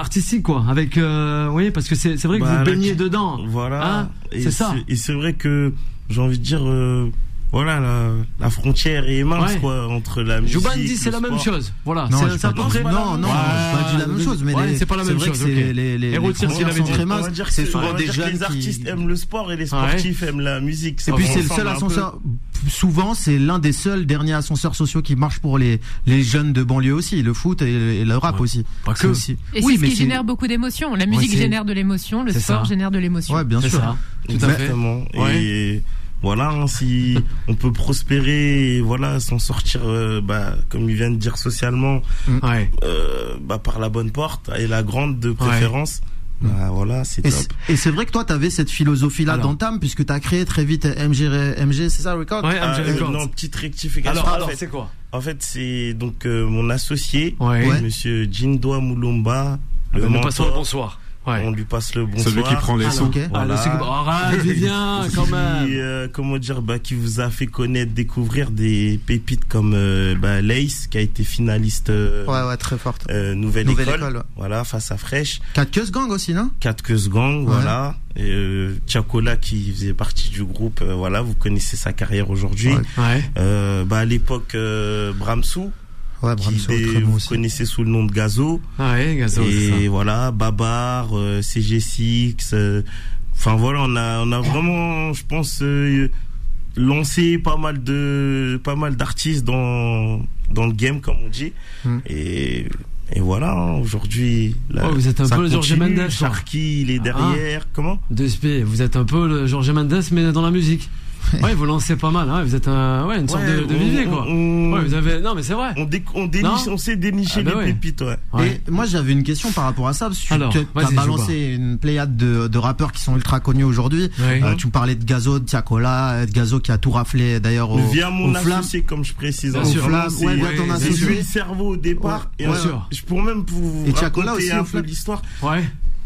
artistique quoi. Avec euh, oui parce que c'est c'est vrai que vous bah, baignez dedans. voilà. Hein c'est ça. et c'est vrai que j'ai envie de dire euh, voilà la, la, frontière est mince quoi entre la musique Jouban dit c'est la même chose. Voilà c'est à peu près non non pas dit la même chose mais c'est pas la même chose les les les frontières sont très minces. C'est souvent des jeunes les artistes aiment le sport et les sportifs aiment la musique et puis c'est le seul ascenseur souvent c'est l'un des seuls derniers ascenseurs sociaux qui marche pour les les jeunes de banlieue aussi le foot et, le rap aussi. Pas que. aussi. Et c'est ce qui génère beaucoup d'émotions. La musique génère de l'émotion le sport génère de l'émotion. Ouais bien sûr. tout à fait. Et voilà, hein, si on peut prospérer, et voilà, s'en sortir, euh, bah, comme il vient de dire socialement, mm. euh, bah, par la bonne porte et la grande de préférence. Bah, voilà, c'est top. Et c'est vrai que toi, tu avais cette philosophie-là dans Tam, puisque tu as créé très vite MG, MG c'est ça, Record? Ouais, MG euh, Non, petite rectification. Alors, alors c'est quoi? En fait, c'est donc mon associé, Monsieur Jindoa Moulomba. Ah le ben, passons le. On lui passe le bonsoir. Celui qui prend les ah, sous. Voilà. Ah, bien, quand même. Euh, comment dire, bah, qui vous a fait connaître, découvrir des pépites comme euh, bah, Lace, qui a été finaliste. Euh, ouais, ouais, très forte. Euh, nouvelle, nouvelle, école. Voilà, face à Fresh. Cat Gang aussi, non? Cat Gang, voilà. Et euh, Tiakola qui faisait partie du groupe, voilà, vous connaissez sa carrière aujourd'hui. Ouais. bah, à l'époque, Bramsou Ouais, vous connaissez sous le nom de Gazo. Ah ouais, Gazo. Et voilà, Babar, euh, CG6. Euh, enfin voilà, on a, on a vraiment, je pense, euh, lancé pas mal de, pas mal d'artistes dans, dans le game, comme on dit. Hmm. Et et voilà, hein, aujourd'hui. Oh, vous êtes un peu le Georges Mendes. Sharky, il est derrière. Ah. Comment DSP, vous êtes un peu le Georges Mendes, mais dans la musique. Ouais, vous lancez pas mal. Hein. Vous êtes un, ouais, une sorte de, de vivier, quoi. ouais, vous avez, non, mais c'est vrai. On, on, déniche, on sait dénicher ah, bah les pépites, ouais. Et moi, j'avais une question par rapport à ça, parce que tu as balancé une pléiade de, de, rappeurs qui sont ultra connus aujourd'hui. Euh, tu me parlais de Gazo, de Tiakola, de Gazo qui a tout raflé d'ailleurs au, Via mon associé, comme je précise. Bien sûr. Ouais, via ton associé. le cerveau au départ. et sûr. Je pourrais même vous raconter un peu l'histoire. Ouais.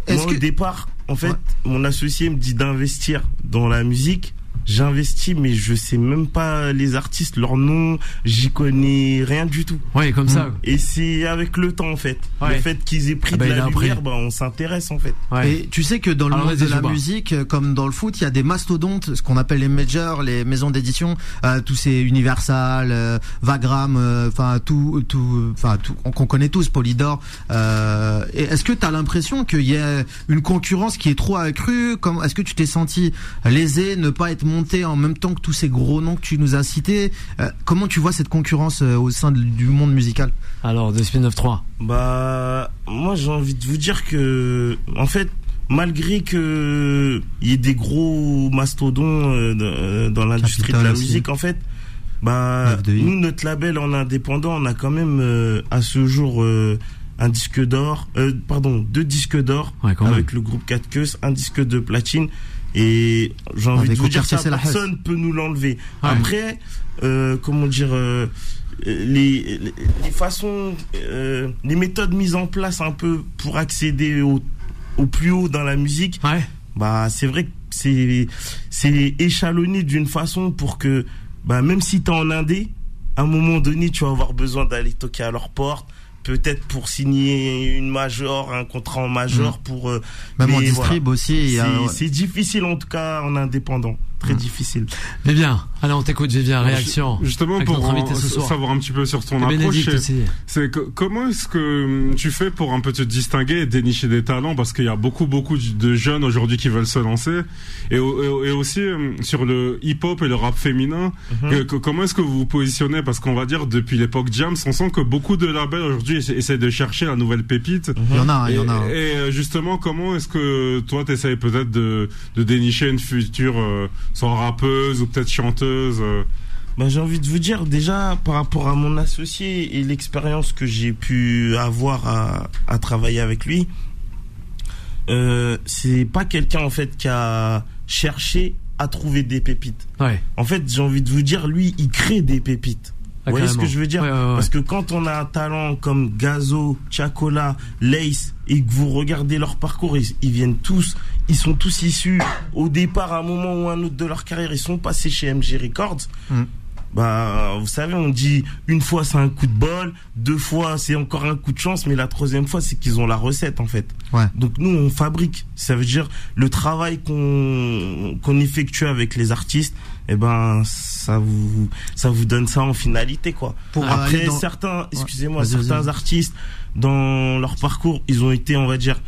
Moi, au départ, en fait, mon associé me dit d'investir dans la musique j'investis, mais je sais même pas les artistes, leur nom, j'y connais rien du tout. Ouais, comme ça. Mm. Et c'est avec le temps en fait. Le fait qu'ils aient pris ah bah, de la lumière, bah, on s'intéresse en fait. Et tu sais que dans le monde de la musique, euh, comme dans le foot, il y a des mastodontes, ce qu'on appelle les majors, les maisons d'édition, euh, tous ces Universal, euh, Vagram, euh, enfin tout, tout, enfin tout, qu'on connaît tous, Polydor. Est-ce que tu as l'impression qu'il y a une concurrence qui est trop accrue? Comme est-ce que tu t'es senti lésé, ne pas être monter en même temps que tous ces gros noms que tu nous as cités. Euh, comment tu vois cette concurrence euh, au sein du monde musical Alors, de Spin 3 Bah, moi j'ai envie de vous dire que, en fait, malgré que il y ait des gros mastodons euh, dans l'industrie de la musique, en fait, bah, nous, notre label en indépendant, on a quand même à ce jour un disque d'or, pardon, deux disques d'or avec le groupe 4 Queues, un disque de platine et j'ai envie de vous dire ça, personne peut nous l'enlever. Après, euh, comment dire, euh, les, les, façons, euh, les méthodes mises en place un peu pour accéder au, au plus haut dans la musique, bah c'est vrai que c'est c'est échalonné d'une façon pour que bah même si t'es en indé, à un moment donné tu vas avoir besoin d'aller toquer à leur porte, peut-être pour signer une major, un contrat en major mm. pour euh, même en distrib aussi. C'est difficile en tout cas en indépendant très difficile. Mais bien, allez, on t'écoute, Vivien, réaction. Justement, pour savoir un petit peu sur ton approche, c'est comment est-ce que hum, tu fais pour un peu te distinguer et dénicher des talents? Parce qu'il y a beaucoup, beaucoup de jeunes aujourd'hui qui veulent se lancer et, aussi hum, sur le hip-hop et le rap féminin, mhm. comment est-ce que vous vous positionnez? Parce qu'on va dire depuis l'époque Jams, on sent que beaucoup de labels aujourd'hui essaient de chercher la nouvelle pépite. Il y en a, il y en a. Et, euh, justement, comment est-ce que toi, tu essayes peut-être de, de dénicher une future euh, soit rappeuse ou peut-être chanteuse euh. bah, J'ai envie de vous dire, déjà, par rapport à mon associé et l'expérience que j'ai pu avoir à, à, travailler avec lui, euh, c'est pas quelqu'un, en fait, qui a cherché à trouver des pépites. Ouais. En fait, j'ai envie de vous dire, lui, il crée des pépites. Vous voyez ce que je veux dire? Parce que quand on a un talent comme Gazo, Chacola, Lace, et que vous regardez leur parcours, ils, viennent tous, ils sont tous issus au départ, à un moment ou un autre de leur carrière, ils sont passés chez MG Records. Mm. Bah, vous savez, on dit une fois c'est un coup de bol, deux fois c'est encore un coup de chance, mais la troisième fois c'est qu'ils ont la recette en fait. Ouais. Donc nous on fabrique. Ça veut dire le travail qu'on qu'on effectue avec les artistes, eh ben ça vous ça vous donne ça en finalité quoi. Pour Après certains, excusez-moi, certains artistes dans leur parcours, ils ont été on va dire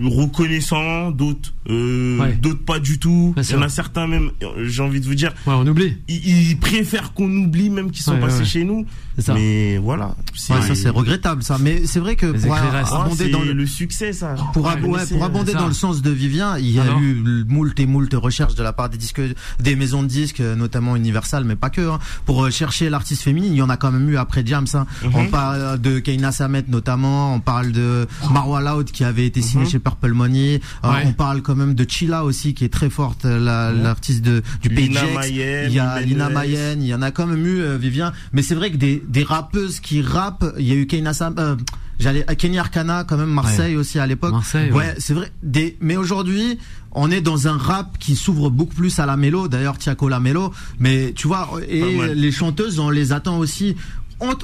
reconnaissants, d'autres euh, d'autres pas du tout. Il y en a certains même, j'ai envie de vous dire, on oublie. Ils, préfèrent qu'on oublie même qu'ils sont passés chez nous. Mais voilà. ça c'est regrettable ça. Mais c'est vrai que pour abonder dans le, succès ça. Pour, pour abonder dans le sens de Vivien, il y a eu moult et moult recherches de la part des disques, des maisons de disques, notamment Universal, mais pas que. Hein. Pour chercher l'artiste féminine, il y en a quand même eu après Jams. Hein. Mhm. On parle de Keina Samet notamment. On parle de Marwa Loud qui avait été signé mhm. chez Purple Money. Euh, on parle quand même de Chila aussi qui est très forte, l'artiste de du pays Il y a Lina Mayen. Il y en a quand même eu euh, Vivien. Mais c'est vrai que des des rappeuses qui rappent. Il y a eu Keina Sam, euh, j'allais Kenny Arcana quand même Marseille aussi à l'époque. ouais, c'est vrai. Des, mais aujourd'hui, on est dans un rap qui s'ouvre beaucoup plus à la mélo. D'ailleurs, Tiago la mélo. Mais tu vois, et les chanteuses, on les attend aussi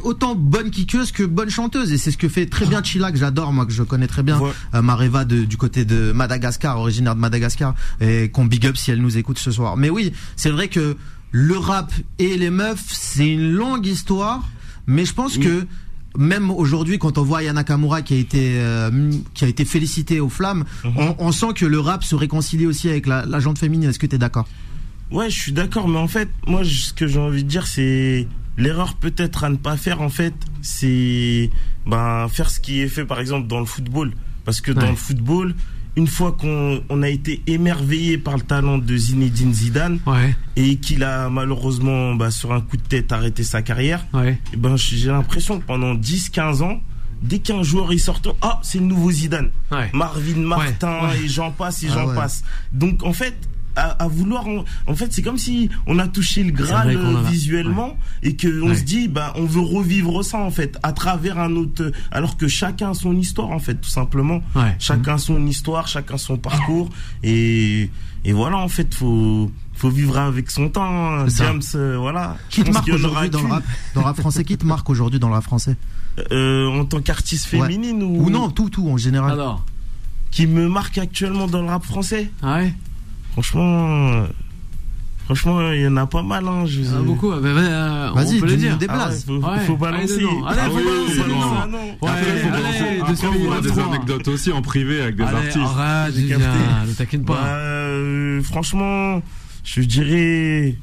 autant bonnes kickeuses que bonnes chanteuses et c'est ce que fait très bien Chila que j'adore moi que je connais très bien euh, Mareva du côté de Madagascar originaire de Madagascar et qu'on big up si elle nous écoute ce soir mais oui c'est vrai que le rap et les meufs c'est une longue histoire mais je pense que même aujourd'hui, quand on voit Yana Kamura qui a été euh, qui a été félicité aux flammes, mhm. on, sent que le rap se réconcilie aussi avec la, la féminine. Est-ce que tu es d'accord? Ouais, je suis d'accord, mais en fait, moi, ce que j'ai envie de dire, c'est l'erreur peut-être à ne pas faire. En fait, c'est ben faire ce qui est fait, par exemple, dans le football, parce que dans le football, une fois qu'on a été émerveillé par le talent de Zinedine Zidane et qu'il a malheureusement bah, sur un coup de tête arrêté sa carrière, et eh ben j'ai l'impression que pendant 10-15 ans, dès qu'un joueur il sort, ah c'est le nouveau Zidane, Marvin Martin et j'en passe et ah j'en passe. Donc en fait à, vouloir. En, fait, c'est comme si on a touché le Graal visuellement et que on se dit, bah, on veut revivre ça en fait à travers un autre. Alors que chacun a son histoire en fait, tout simplement. Chacun son histoire, chacun son parcours et et voilà en fait faut faut vivre avec son temps. Hein. James, euh, voilà. Qui te marque aujourd'hui dans le rap, dans le rap français? Qui te marque aujourd'hui dans le rap français? Euh, En tant qu'artiste féminine ou... ou non tout tout en général. Alors. Qui me marque actuellement dans le rap français? Ah ouais? Franchement, franchement, il y en a pas mal. Hein, je... ah, beaucoup. Bah, bah, Vas-y, on peut le dire. Déplace. Ah ouais, faut, faut, balancer. Allez, ah, faut balancer. Ouais, Après, faut balancer. Après, on a des anecdotes aussi en privé avec des allez, artistes. Arrête, ne t'inquiète pas. Bah, euh, franchement, je dirais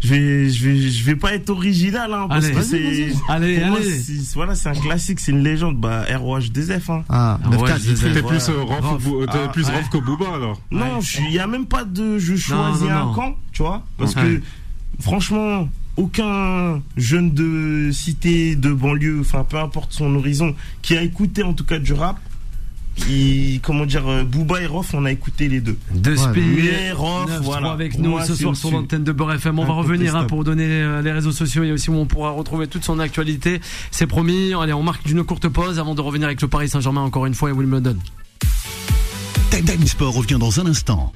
je vais, je vais, je vais pas être original, hein, parce que c'est, allez, allez. Moi, voilà, c'est un classique, c'est une légende, bah, ROH2F, hein. Ah, ouais, t'es plus, euh, Rof, ah, plus ouais. que Booba, alors? Non, il y a même pas de, je choisis un camp, tu vois, parce que, franchement, aucun jeune de cité, de banlieue, enfin, peu importe son horizon, qui a écouté, en tout cas, du rap, comment dire, euh, Booba et Rof, on a écouté les deux. Deux ouais, Rof, voilà. avec nous ce soir sur l'antenne de Beurre FM. On va revenir hein, pour donner euh, les réseaux sociaux et aussi où on pourra retrouver toute son actualité. C'est promis. Allez, on marque une courte pause avant de revenir avec le Paris Saint-Germain encore une fois et Wimbledon. Time Sport revient dans un instant.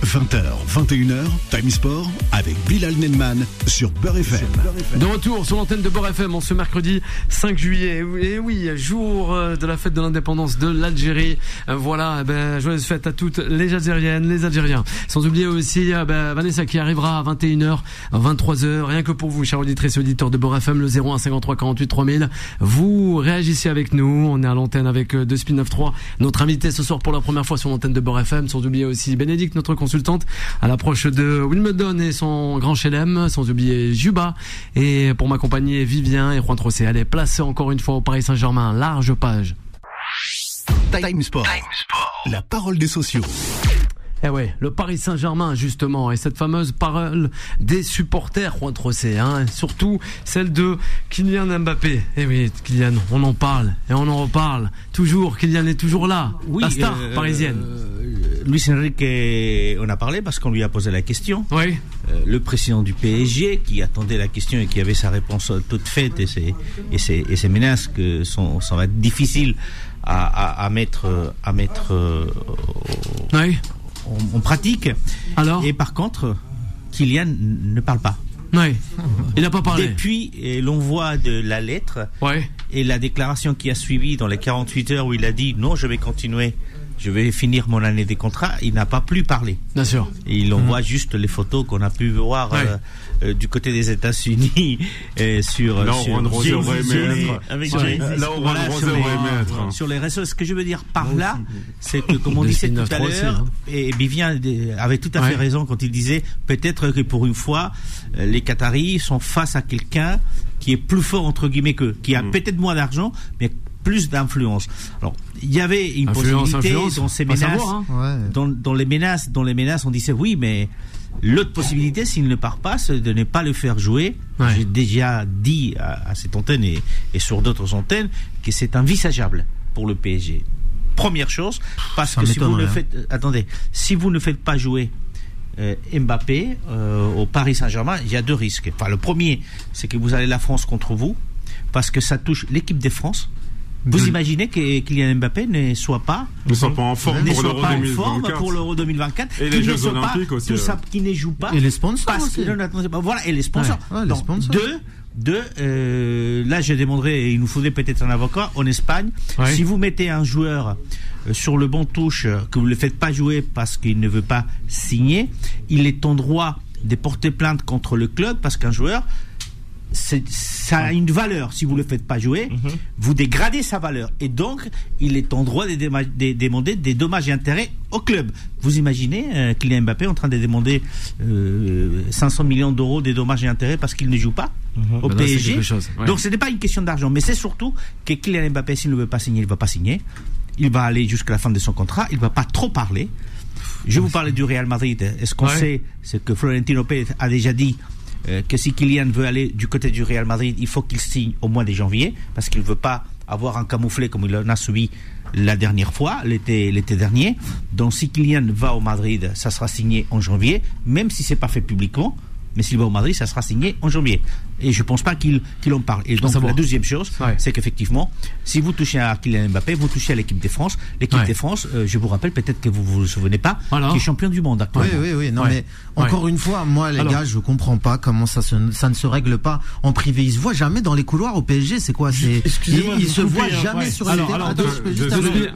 20h, 21h, Time Sport avec Bilal Nenman sur Beurre FM. De retour sur l'antenne de Beurre FM en ce mercredi 5 juillet. Et oui, jour euh, de la fête de l'indépendance de l'Algérie. Euh, voilà, eh ben, joyeuse fête à toutes les Algériennes, les Algériens. Sans oublier aussi euh, ben, Vanessa qui arrivera à 21h, 23h. Rien que pour vous, chers auditrices et auditeurs de Beurre FM, le 01 53 48 3000. Vous réagissez avec nous. On est à l'antenne avec De Spin 93. Notre invité ce soir pour la première fois sur l'antenne de Beurre FM. Sans oublier aussi Bénédicte, notre à l'approche de Wimbledon et son grand chelem, sans oublier Juba. Et pour m'accompagner, Vivien et Juan Trocé. Allez, placez encore une fois au Paris Saint-Germain, large page. Time Sport. La parole des sociaux. Eh ouais, le Paris Saint-Germain justement et cette fameuse parole des supporters Juan Trocé, hein, surtout celle de Kylian Mbappé. Eh oui, Kylian, on en parle et on en reparle. Toujours, Kylian est toujours là, oui, la star euh, parisienne. Euh, Luis Enrique, on a parlé parce qu'on lui a posé la question. Oui. Euh, le président du PSG qui attendait la question et qui avait sa réponse toute faite et ses, et ses, et ses menaces que sont, ça va être difficile à, à, mettre, à mettre. oui on, pratique. Alors Et par contre, Kylian ne parle pas. Oui. Il n'a pas parlé. Depuis l'envoi de la lettre ouais. et la déclaration qui a suivi dans les 48 heures où il a dit non, je vais continuer, je vais finir mon année des contrats, il n'a pas plus parlé. Bien sûr. Et il envoie mhm. juste les photos qu'on a pu voir euh, euh, du côté des États-Unis sur là, sur, sur les réseaux. Ce que je veux dire par là, c'est que comme on disait tout à l'heure, hein. et Bivien avait tout à fait raison quand il disait peut-être que pour une fois, euh, les Qataris sont face à quelqu'un qui est plus fort entre guillemets qu'eux, qui a mm. peut-être moins d'argent, mais plus d'influence. Alors, il y avait une possibilité dans ces menaces, hein. dans, les menaces, dans les menaces, on disait oui, mais l'autre possibilité, s'il ne part pas, c'est de ne pas le faire jouer. J'ai déjà dit à, cette antenne et, sur d'autres antennes que c'est envisageable pour le PSG. Première chose, parce que si vous ne faites, euh, attendez, si vous ne faites pas jouer euh, Mbappé euh, au Paris Saint-Germain, il y a deux risques. Enfin, le premier, c'est que vous avez la France contre vous, parce que ça touche l'équipe de France vous imaginez que Kylian Mbappé ne soit pas ne soit pas en forme pour l'Euro 2024 pour l'Euro 2024 et les Jeux Olympiques aussi tout ça qui ne joue pas et les sponsors aussi. voilà et les sponsors, deux deux, euh, là je demanderai, il nous faudrait peut-être un avocat en Espagne. Si vous mettez un joueur euh, sur le bon touche, que vous ne le faites pas jouer parce qu'il ne veut pas signer, il est en droit de porter plainte contre le club parce qu'un joueur ça a une valeur. Si vous ne le faites pas jouer, mhm. vous dégradez sa valeur. Et donc, il est en droit de, demander des dommages et intérêts au club. Vous imaginez euh, Kylian Mbappé en train de demander 500 euh, millions d'euros des dommages et intérêts parce qu'il ne joue pas mhm. au PSG. Donc, ce n'est pas une question d'argent, mais c'est surtout que Kylian Mbappé, s'il ne veut pas signer, il ne va pas signer. Il va aller jusqu'à la fin de son contrat. Il ne va pas trop parler. Je vous parler du Real Madrid. Est-ce qu'on sait ce que Florentino Pérez a déjà dit euh, que si Kylian veut aller du côté du Real Madrid, il faut qu'il signe au mois de janvier, parce qu'il ne veut pas avoir un camouflet comme il en a subi la dernière fois, l'été, dernier. Donc si Kylian va au Madrid, ça sera signé en janvier, même si c'est pas fait publiquement. Mais s'il va au Madrid, ça sera signé en janvier. Et je ne pense pas qu'il en parle. Et donc, la deuxième chose, c'est qu'effectivement, si vous touchez à Kylian Mbappé, vous touchez à l'équipe de France. L'équipe de France, euh, je vous rappelle, peut-être que vous vous souvenez pas, qui est champion du monde actuellement. Oui, oui, oui. Non, mais encore une fois, moi, les gars, je comprends pas comment ça, ça ne se règle pas en privé. Ils se voient jamais dans les couloirs au PSG. C'est quoi? C'est ils, se voient hein. jamais sur les alors,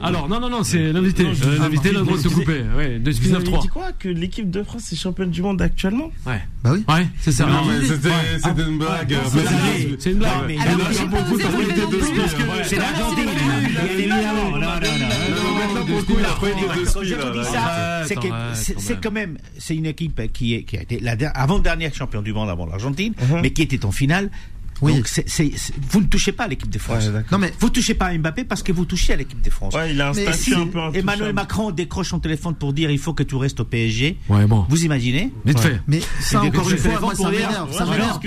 alors, non, non, non, c'est l'invité. L'invité, le droit de se couper. Ouais, de Spin 3. Tu crois que l'équipe de France est championne du monde actuellement? Ouais. Bah oui. Ouais, c'est ça. Non, mais c'était une blague. C'est une blague. Mais c'est l'Argentine. c'est quand même, c'est une équipe qui, est, qui a été la avant-dernière champion du monde avant l'Argentine, mais qui était en finale Oui. Donc vous ne touchez pas à l'équipe de France. non mais vous touchez pas à Mbappé parce que vous touchez à l'équipe de France. Ouais, il a un statut un peu Emmanuel Macron décroche son téléphone pour dire il faut que tu restes au PSG. Ouais, bon. Vous imaginez Vite fait. Mais ça encore une fois, moi, ça m'énerve. Ça m'énerve.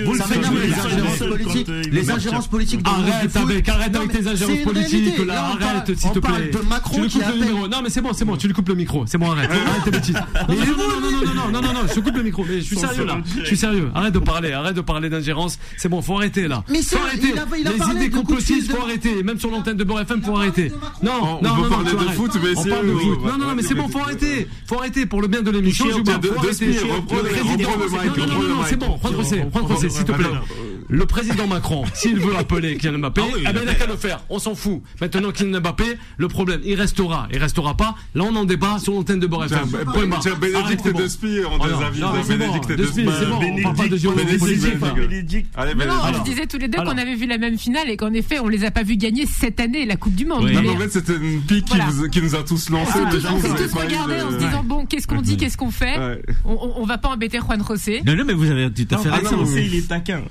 les ingérences politiques. Les ingérences politiques. Arrête avec, arrête avec tes ingérences politiques. Arrête s'il te plaît. de Macron qui appelle. Non mais c'est bon, c'est bon. Tu lui coupes le micro. C'est bon, arrête. Arrête tes bêtises. Non non non non non non non. Je coupe le micro. Mais je suis sérieux là. Je suis sérieux. Arrête de parler. Arrête de parler d'ingérence. C'est bon, faut arrêter là. Mais faut arrêter. Les idées complotistes, faut arrêter. Même sur l'antenne de Beurre FM, faut arrêter. Non, non, non, parler de foot, mais c'est. Non, non, mais c'est bon, faut arrêter. Faut arrêter pour le bien de l'émission. Faut arrêter. C'est bon, Juan José, Juan José, s'il te plaît. Le président Macron, s'il veut appeler Kylian Mbappé, ah eh ben, il n'a qu'à le faire. On s'en fout. Maintenant Kylian Mbappé, le problème, il restera. Il restera pas. Là, on en débat sur l'antenne de FM. Tiens, Bénédicte de Spire, on des avis de Bénédicte de Spire. C'est bon, on parle pas de Bénédicte. Non, on disait tous les deux qu'on avait vu la même finale et qu'en effet, on les a pas vus gagner cette année la Coupe du Monde. Non, en fait, c'était une pique qui nous a tous lancés. On s'est tous regardés en se disant bon, qu'est-ce qu'on dit, qu'est-ce qu'on fait On va pas embêter Juan José. Non, non, mais vous avez tout à fait raison. Il est taquin.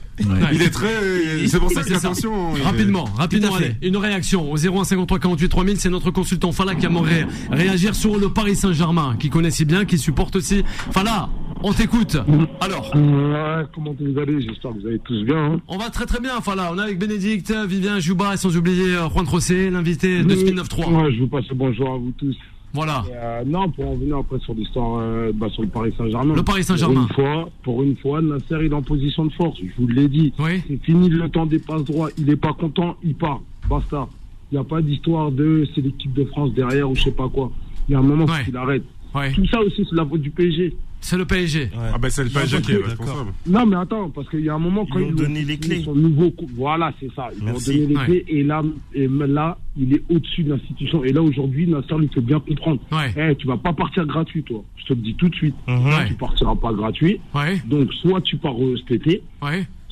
Il est très. C'est pour ça attention. Rapidement, rapidement, allez. Une réaction au 0153 48 3000. C'est notre consultant Fala qui aimerait réagir sur le Paris Saint-Germain, qui connaît si bien, qui supporte aussi. Fala, on t'écoute. Alors. Ouais, comment vous allez? J'espère que vous allez tous bien. Hein. On va très très bien. Voilà, on est avec Bénédicte, Vivien Jouba et sans oublier euh, Juan Trocé, l'invité de Spin 93. Ouais, je vous passe le bonjour à vous tous. Voilà. Euh, non, pour en venir après sur l'histoire, euh, bah, sur le Paris Saint-Germain. Le Paris Saint-Germain. Pour une fois, pour une fois, Nasser est en position de force. Je vous l'ai dit. Oui. C'est fini le temps des passes droits. Il est pas content, il part. Basta. Il n'y a pas d'histoire de c'est l'équipe de France derrière ou je sais pas quoi. Il y a un moment ouais. qu'il arrête. Ouais. Tout ça aussi, c'est la faute du PSG. C'est le PSG. Ah ben c'est le PSG qui est responsable. Non mais attends, parce qu'il y a un moment quand ils, ils ont donné les clés. Son nouveau, voilà, c'est ça. Ils Merci. ont donné les ouais. clés et là, et là, il est au-dessus de l'institution. Et là aujourd'hui, Nasser il faut bien comprendre. Ouais. Hey, tu vas pas partir gratuit, toi. Je te le dis tout de suite. Mm -hmm. Tu partiras pas gratuit. Ouais. Donc soit tu pars cet été.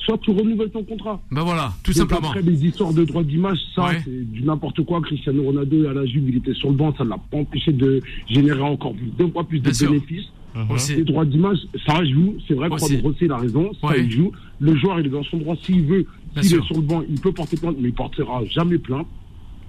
Soit tu renouvelles ton contrat. Ben voilà, tout Donc simplement. Après, les histoires de droit d'image, ça, Ouais. c'est du n'importe quoi. Cristiano Ronaldo, à la Juve, il était sur le banc, ça ne l'a pas empêché de générer encore plus, deux fois plus Bien de sûr. bénéfices. Aussi. Les droits d'image, ça joue. C'est vrai que. Juan Rossi, il a raison, ça Ouais. il joue. Le joueur, il est dans son droit. S'il veut, s'il est sur le banc, il peut porter plainte, mais il portera jamais plainte.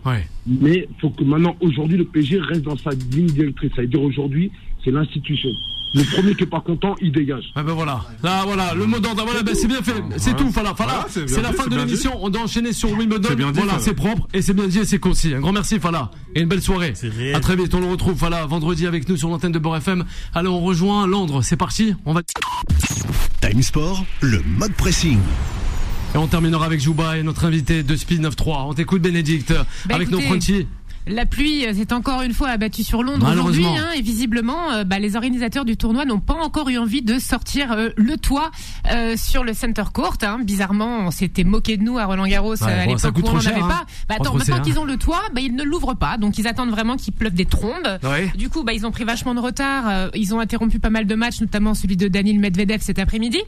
Ouais. Mais il faut que maintenant, aujourd'hui, le PSG reste dans sa ligne directrice. Ça veut dire aujourd'hui, c'est l'institution. Le premier qui est pas content, il dégage. Ah ben voilà, là voilà, le mot d'ordre, voilà, ben c'est bien fait, c'est tout, voilà, voilà, Voilà, c'est la fin de l'émission, on doit enchaîner sur Wimbledon, C'est bien dit, voilà, c'est propre, et c'est bien dit et c'est concis, un grand merci Fala, et une belle soirée, C'est réel. à très vite, on le retrouve, Fala, vendredi avec nous sur l'antenne de Beurre FM, allez on rejoint Londres, c'est parti, on va... Time Sport, le mode pressing. Et on terminera avec Jouba et notre invité de Speed 93, on t'écoute Bénédicte, Bah, avec nos frontiers, La pluie s'est encore une fois abattue sur Londres aujourd'hui, hein, et visiblement, euh, bah, les organisateurs du tournoi n'ont pas encore eu envie de sortir euh, le toit euh, sur le center court. Hein. Bizarrement, on s'était moqué de nous à Roland Garros Ouais, euh, à bon, l'époque où on n'en avait cher, pas. hein. Bah, attends, maintenant qu'ils hein. ont le toit, bah, ils ne l'ouvrent pas, donc ils attendent vraiment qu'il pleuve des trombes. Ouais. Du coup, bah, ils ont pris vachement de retard. euh, ils ont interrompu pas mal de matchs, notamment celui de Daniel Medvedev cet après-midi.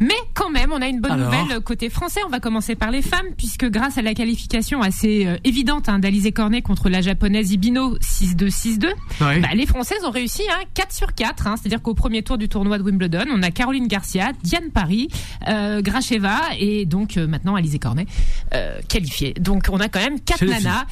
Mais quand même, on a une bonne Alors nouvelle côté français. On va commencer par les femmes, puisque grâce à la qualification assez euh, évidente hein, d'Alizé Cornet contre la japonaise Ibino 6-2, 6-2, Ouais. bah, les Françaises ont réussi hein, 4 sur 4. Hein, C'est-à-dire qu'au premier tour du tournoi de Wimbledon, on a Caroline Garcia, Diane Paris, euh, Gracheva et donc euh, maintenant Alizé Cornet euh, qualifiée. Donc on a quand même 4 Chez les nanas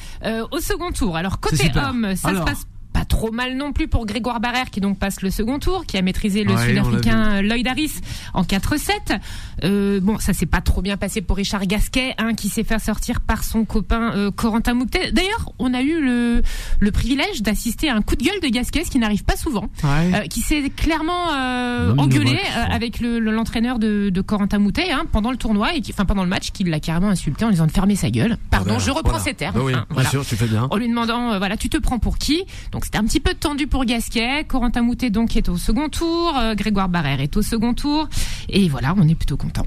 au second tour. Alors côté homme, ça Alors. se passe pas trop mal non plus pour Grégoire Barrère qui donc passe le second tour, qui a maîtrisé le Ouais, Sud-Africain Lloyd Harris en 4-7. Euh, bon, ça s'est pas trop bien passé pour Richard Gasquet, hein, qui s'est fait sortir par son copain euh, Corentin Moutet. D'ailleurs, on a eu le, le privilège d'assister à un coup de gueule de Gasquet, ce qui n'arrive pas souvent, Ouais. euh, qui s'est clairement euh, Non, engueulé euh, avec le- le- l'entraîneur de, de Corentin Moutet hein, pendant le tournoi, et qui, enfin pendant le match, qui l'a carrément insulté en disant de fermer sa gueule. Pardon, Ah ben, je reprends voilà. ces termes. Bah oui, hein, bien voilà sûr, tu fais bien. en lui demandant euh, voilà tu te prends pour qui? Donc c'était un petit peu tendu pour Gasquet. Corentin Moutet donc est au second tour. Euh, Grégoire Barrère est au second tour. Et voilà on est plutôt content.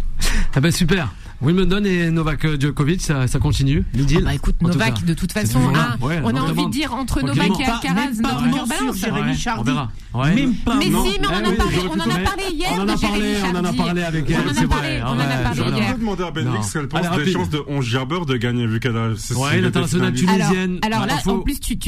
Ah ben super. Wimbledon et Novak Djokovic, ça, ça continue. L'idylle. bah écoute en tout Novak de toute façon hein, Ouais, on a envie de dire entre. Novak et Alcaraz même pas notre balance on verra. Ouais. Même pas mais mot. si mais on en Eh a oui, on en a parlé hier On en de a Jérémy parlé, on en a parlé avec On elle, en a c'est parlé, vrai. on en a parlé hier. peut demander à Non. Benix ce qu'elle pense des chances de 11 Gerber de gagner vu qu'elle a. Ouais, c'est- l'international c'est- alors, tunisienne. alors là, en plus, tu,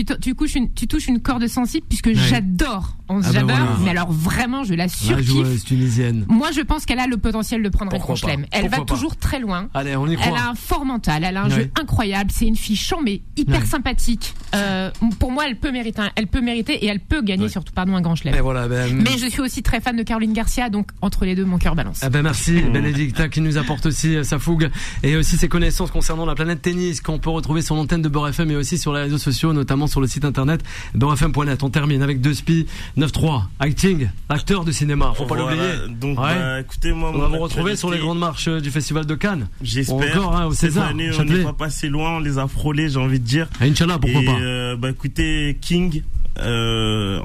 touches une corde sensible puisque j'adore Onze Ah Jabber, voilà. mais alors vraiment, je la La surkiffe. joueuse tunisienne. Moi, je pense qu'elle a le potentiel de prendre un chelem. Elle va toujours très très loin. Allez, on y croit. Elle a un fort mental, elle a un jeu incroyable. C'est une fille chambée, hyper sympathique. Euh, pour moi, elle peut mériter, elle peut mériter et elle peut gagner surtout pardon un grand chelem. Voilà, ben, Mais je suis aussi très fan de Caroline Garcia, donc entre les deux, mon cœur balance. Ah ben merci Bénédicte qui nous apporte aussi euh, sa fougue et aussi ses connaissances concernant la planète tennis qu'on peut retrouver sur l'antenne de Beurre FM et aussi sur les réseaux sociaux, notamment sur le site internet beurrefm.net. On termine avec deux spi 9-3, acting, acteur de cinéma, faut pas l'oublier. Donc bah, écoutez moi, on va vous retrouver sur les grandes marches euh, du festival de Cannes. J'espère. Encore hein, au César. Cette année, on n'est pas passé loin, on les a frôlés, j'ai envie de dire. Ah, Inch'Allah, pourquoi pas. Euh, bah écoutez, King. Euh,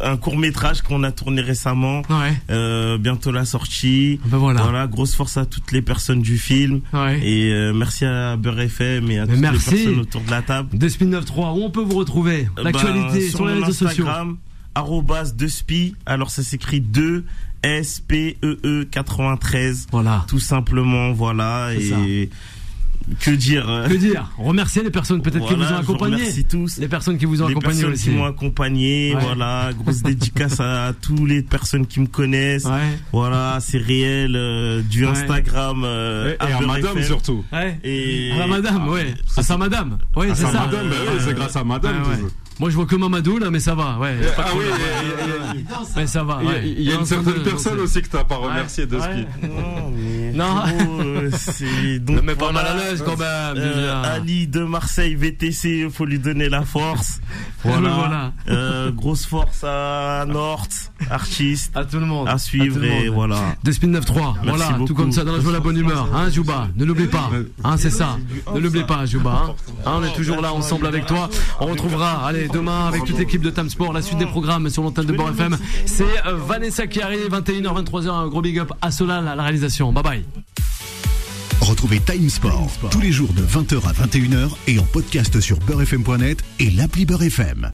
un court métrage qu'on a tourné récemment. Euh, bientôt la sortie. Ben voilà. Grosse force à toutes les personnes du film. Et euh, merci à Beurre FM et à toutes les personnes autour de la table. De Spin 93, où on peut vous retrouver L'actualité ben, sur, les réseaux sociaux. Arrobas de Spi. Alors ça s'écrit 2 S P E 93. Voilà. Tout simplement, voilà. Et que dire euh, Que dire Remercier les personnes peut-être qui vous ont accompagné. Merci tous. Les personnes qui vous ont les accompagné aussi. qui m'ont accompagné. Voilà, grosse dédicace à, toutes les personnes qui me connaissent. Voilà, c'est réel euh, du Instagram euh, et, à, Madame surtout. Et à Madame, ouais. À sa Madame. Oui, c'est ça. Madame, bah c'est grâce à Madame. Moi, je vois que Mamadou là, mais ça va. Ouais. Ah oui, mais ça va. Il y a une certaine personne aussi que t'as pas remercié de ce qui. Non, mais c'est donc. Mais pas mal à l'aise quand même. Euh, Ali de Marseille VTC, faut lui donner la force. Voilà. Euh, grosse force à Nort, artiste. À tout le monde. À suivre et voilà. De Spin 9-3. Voilà, tout comme ça dans la joie, la bonne humeur. Hein, Jouba, ne l'oublie pas. Hein, c'est ça. Ne l'oublie pas, Jouba. Hein. hein, on est toujours là ensemble avec toi. On retrouvera, allez, demain avec toute l'équipe de Time Sport, la suite des programmes sur l'antenne de Bord FM. C'est euh, Vanessa qui arrive, 21h, 23h, un gros big up à Solal à la réalisation. Bye bye. Retrouvez Time Sport tous les jours de 20h à 21h et en podcast sur beurrefm.net et l'appli Beurre FM.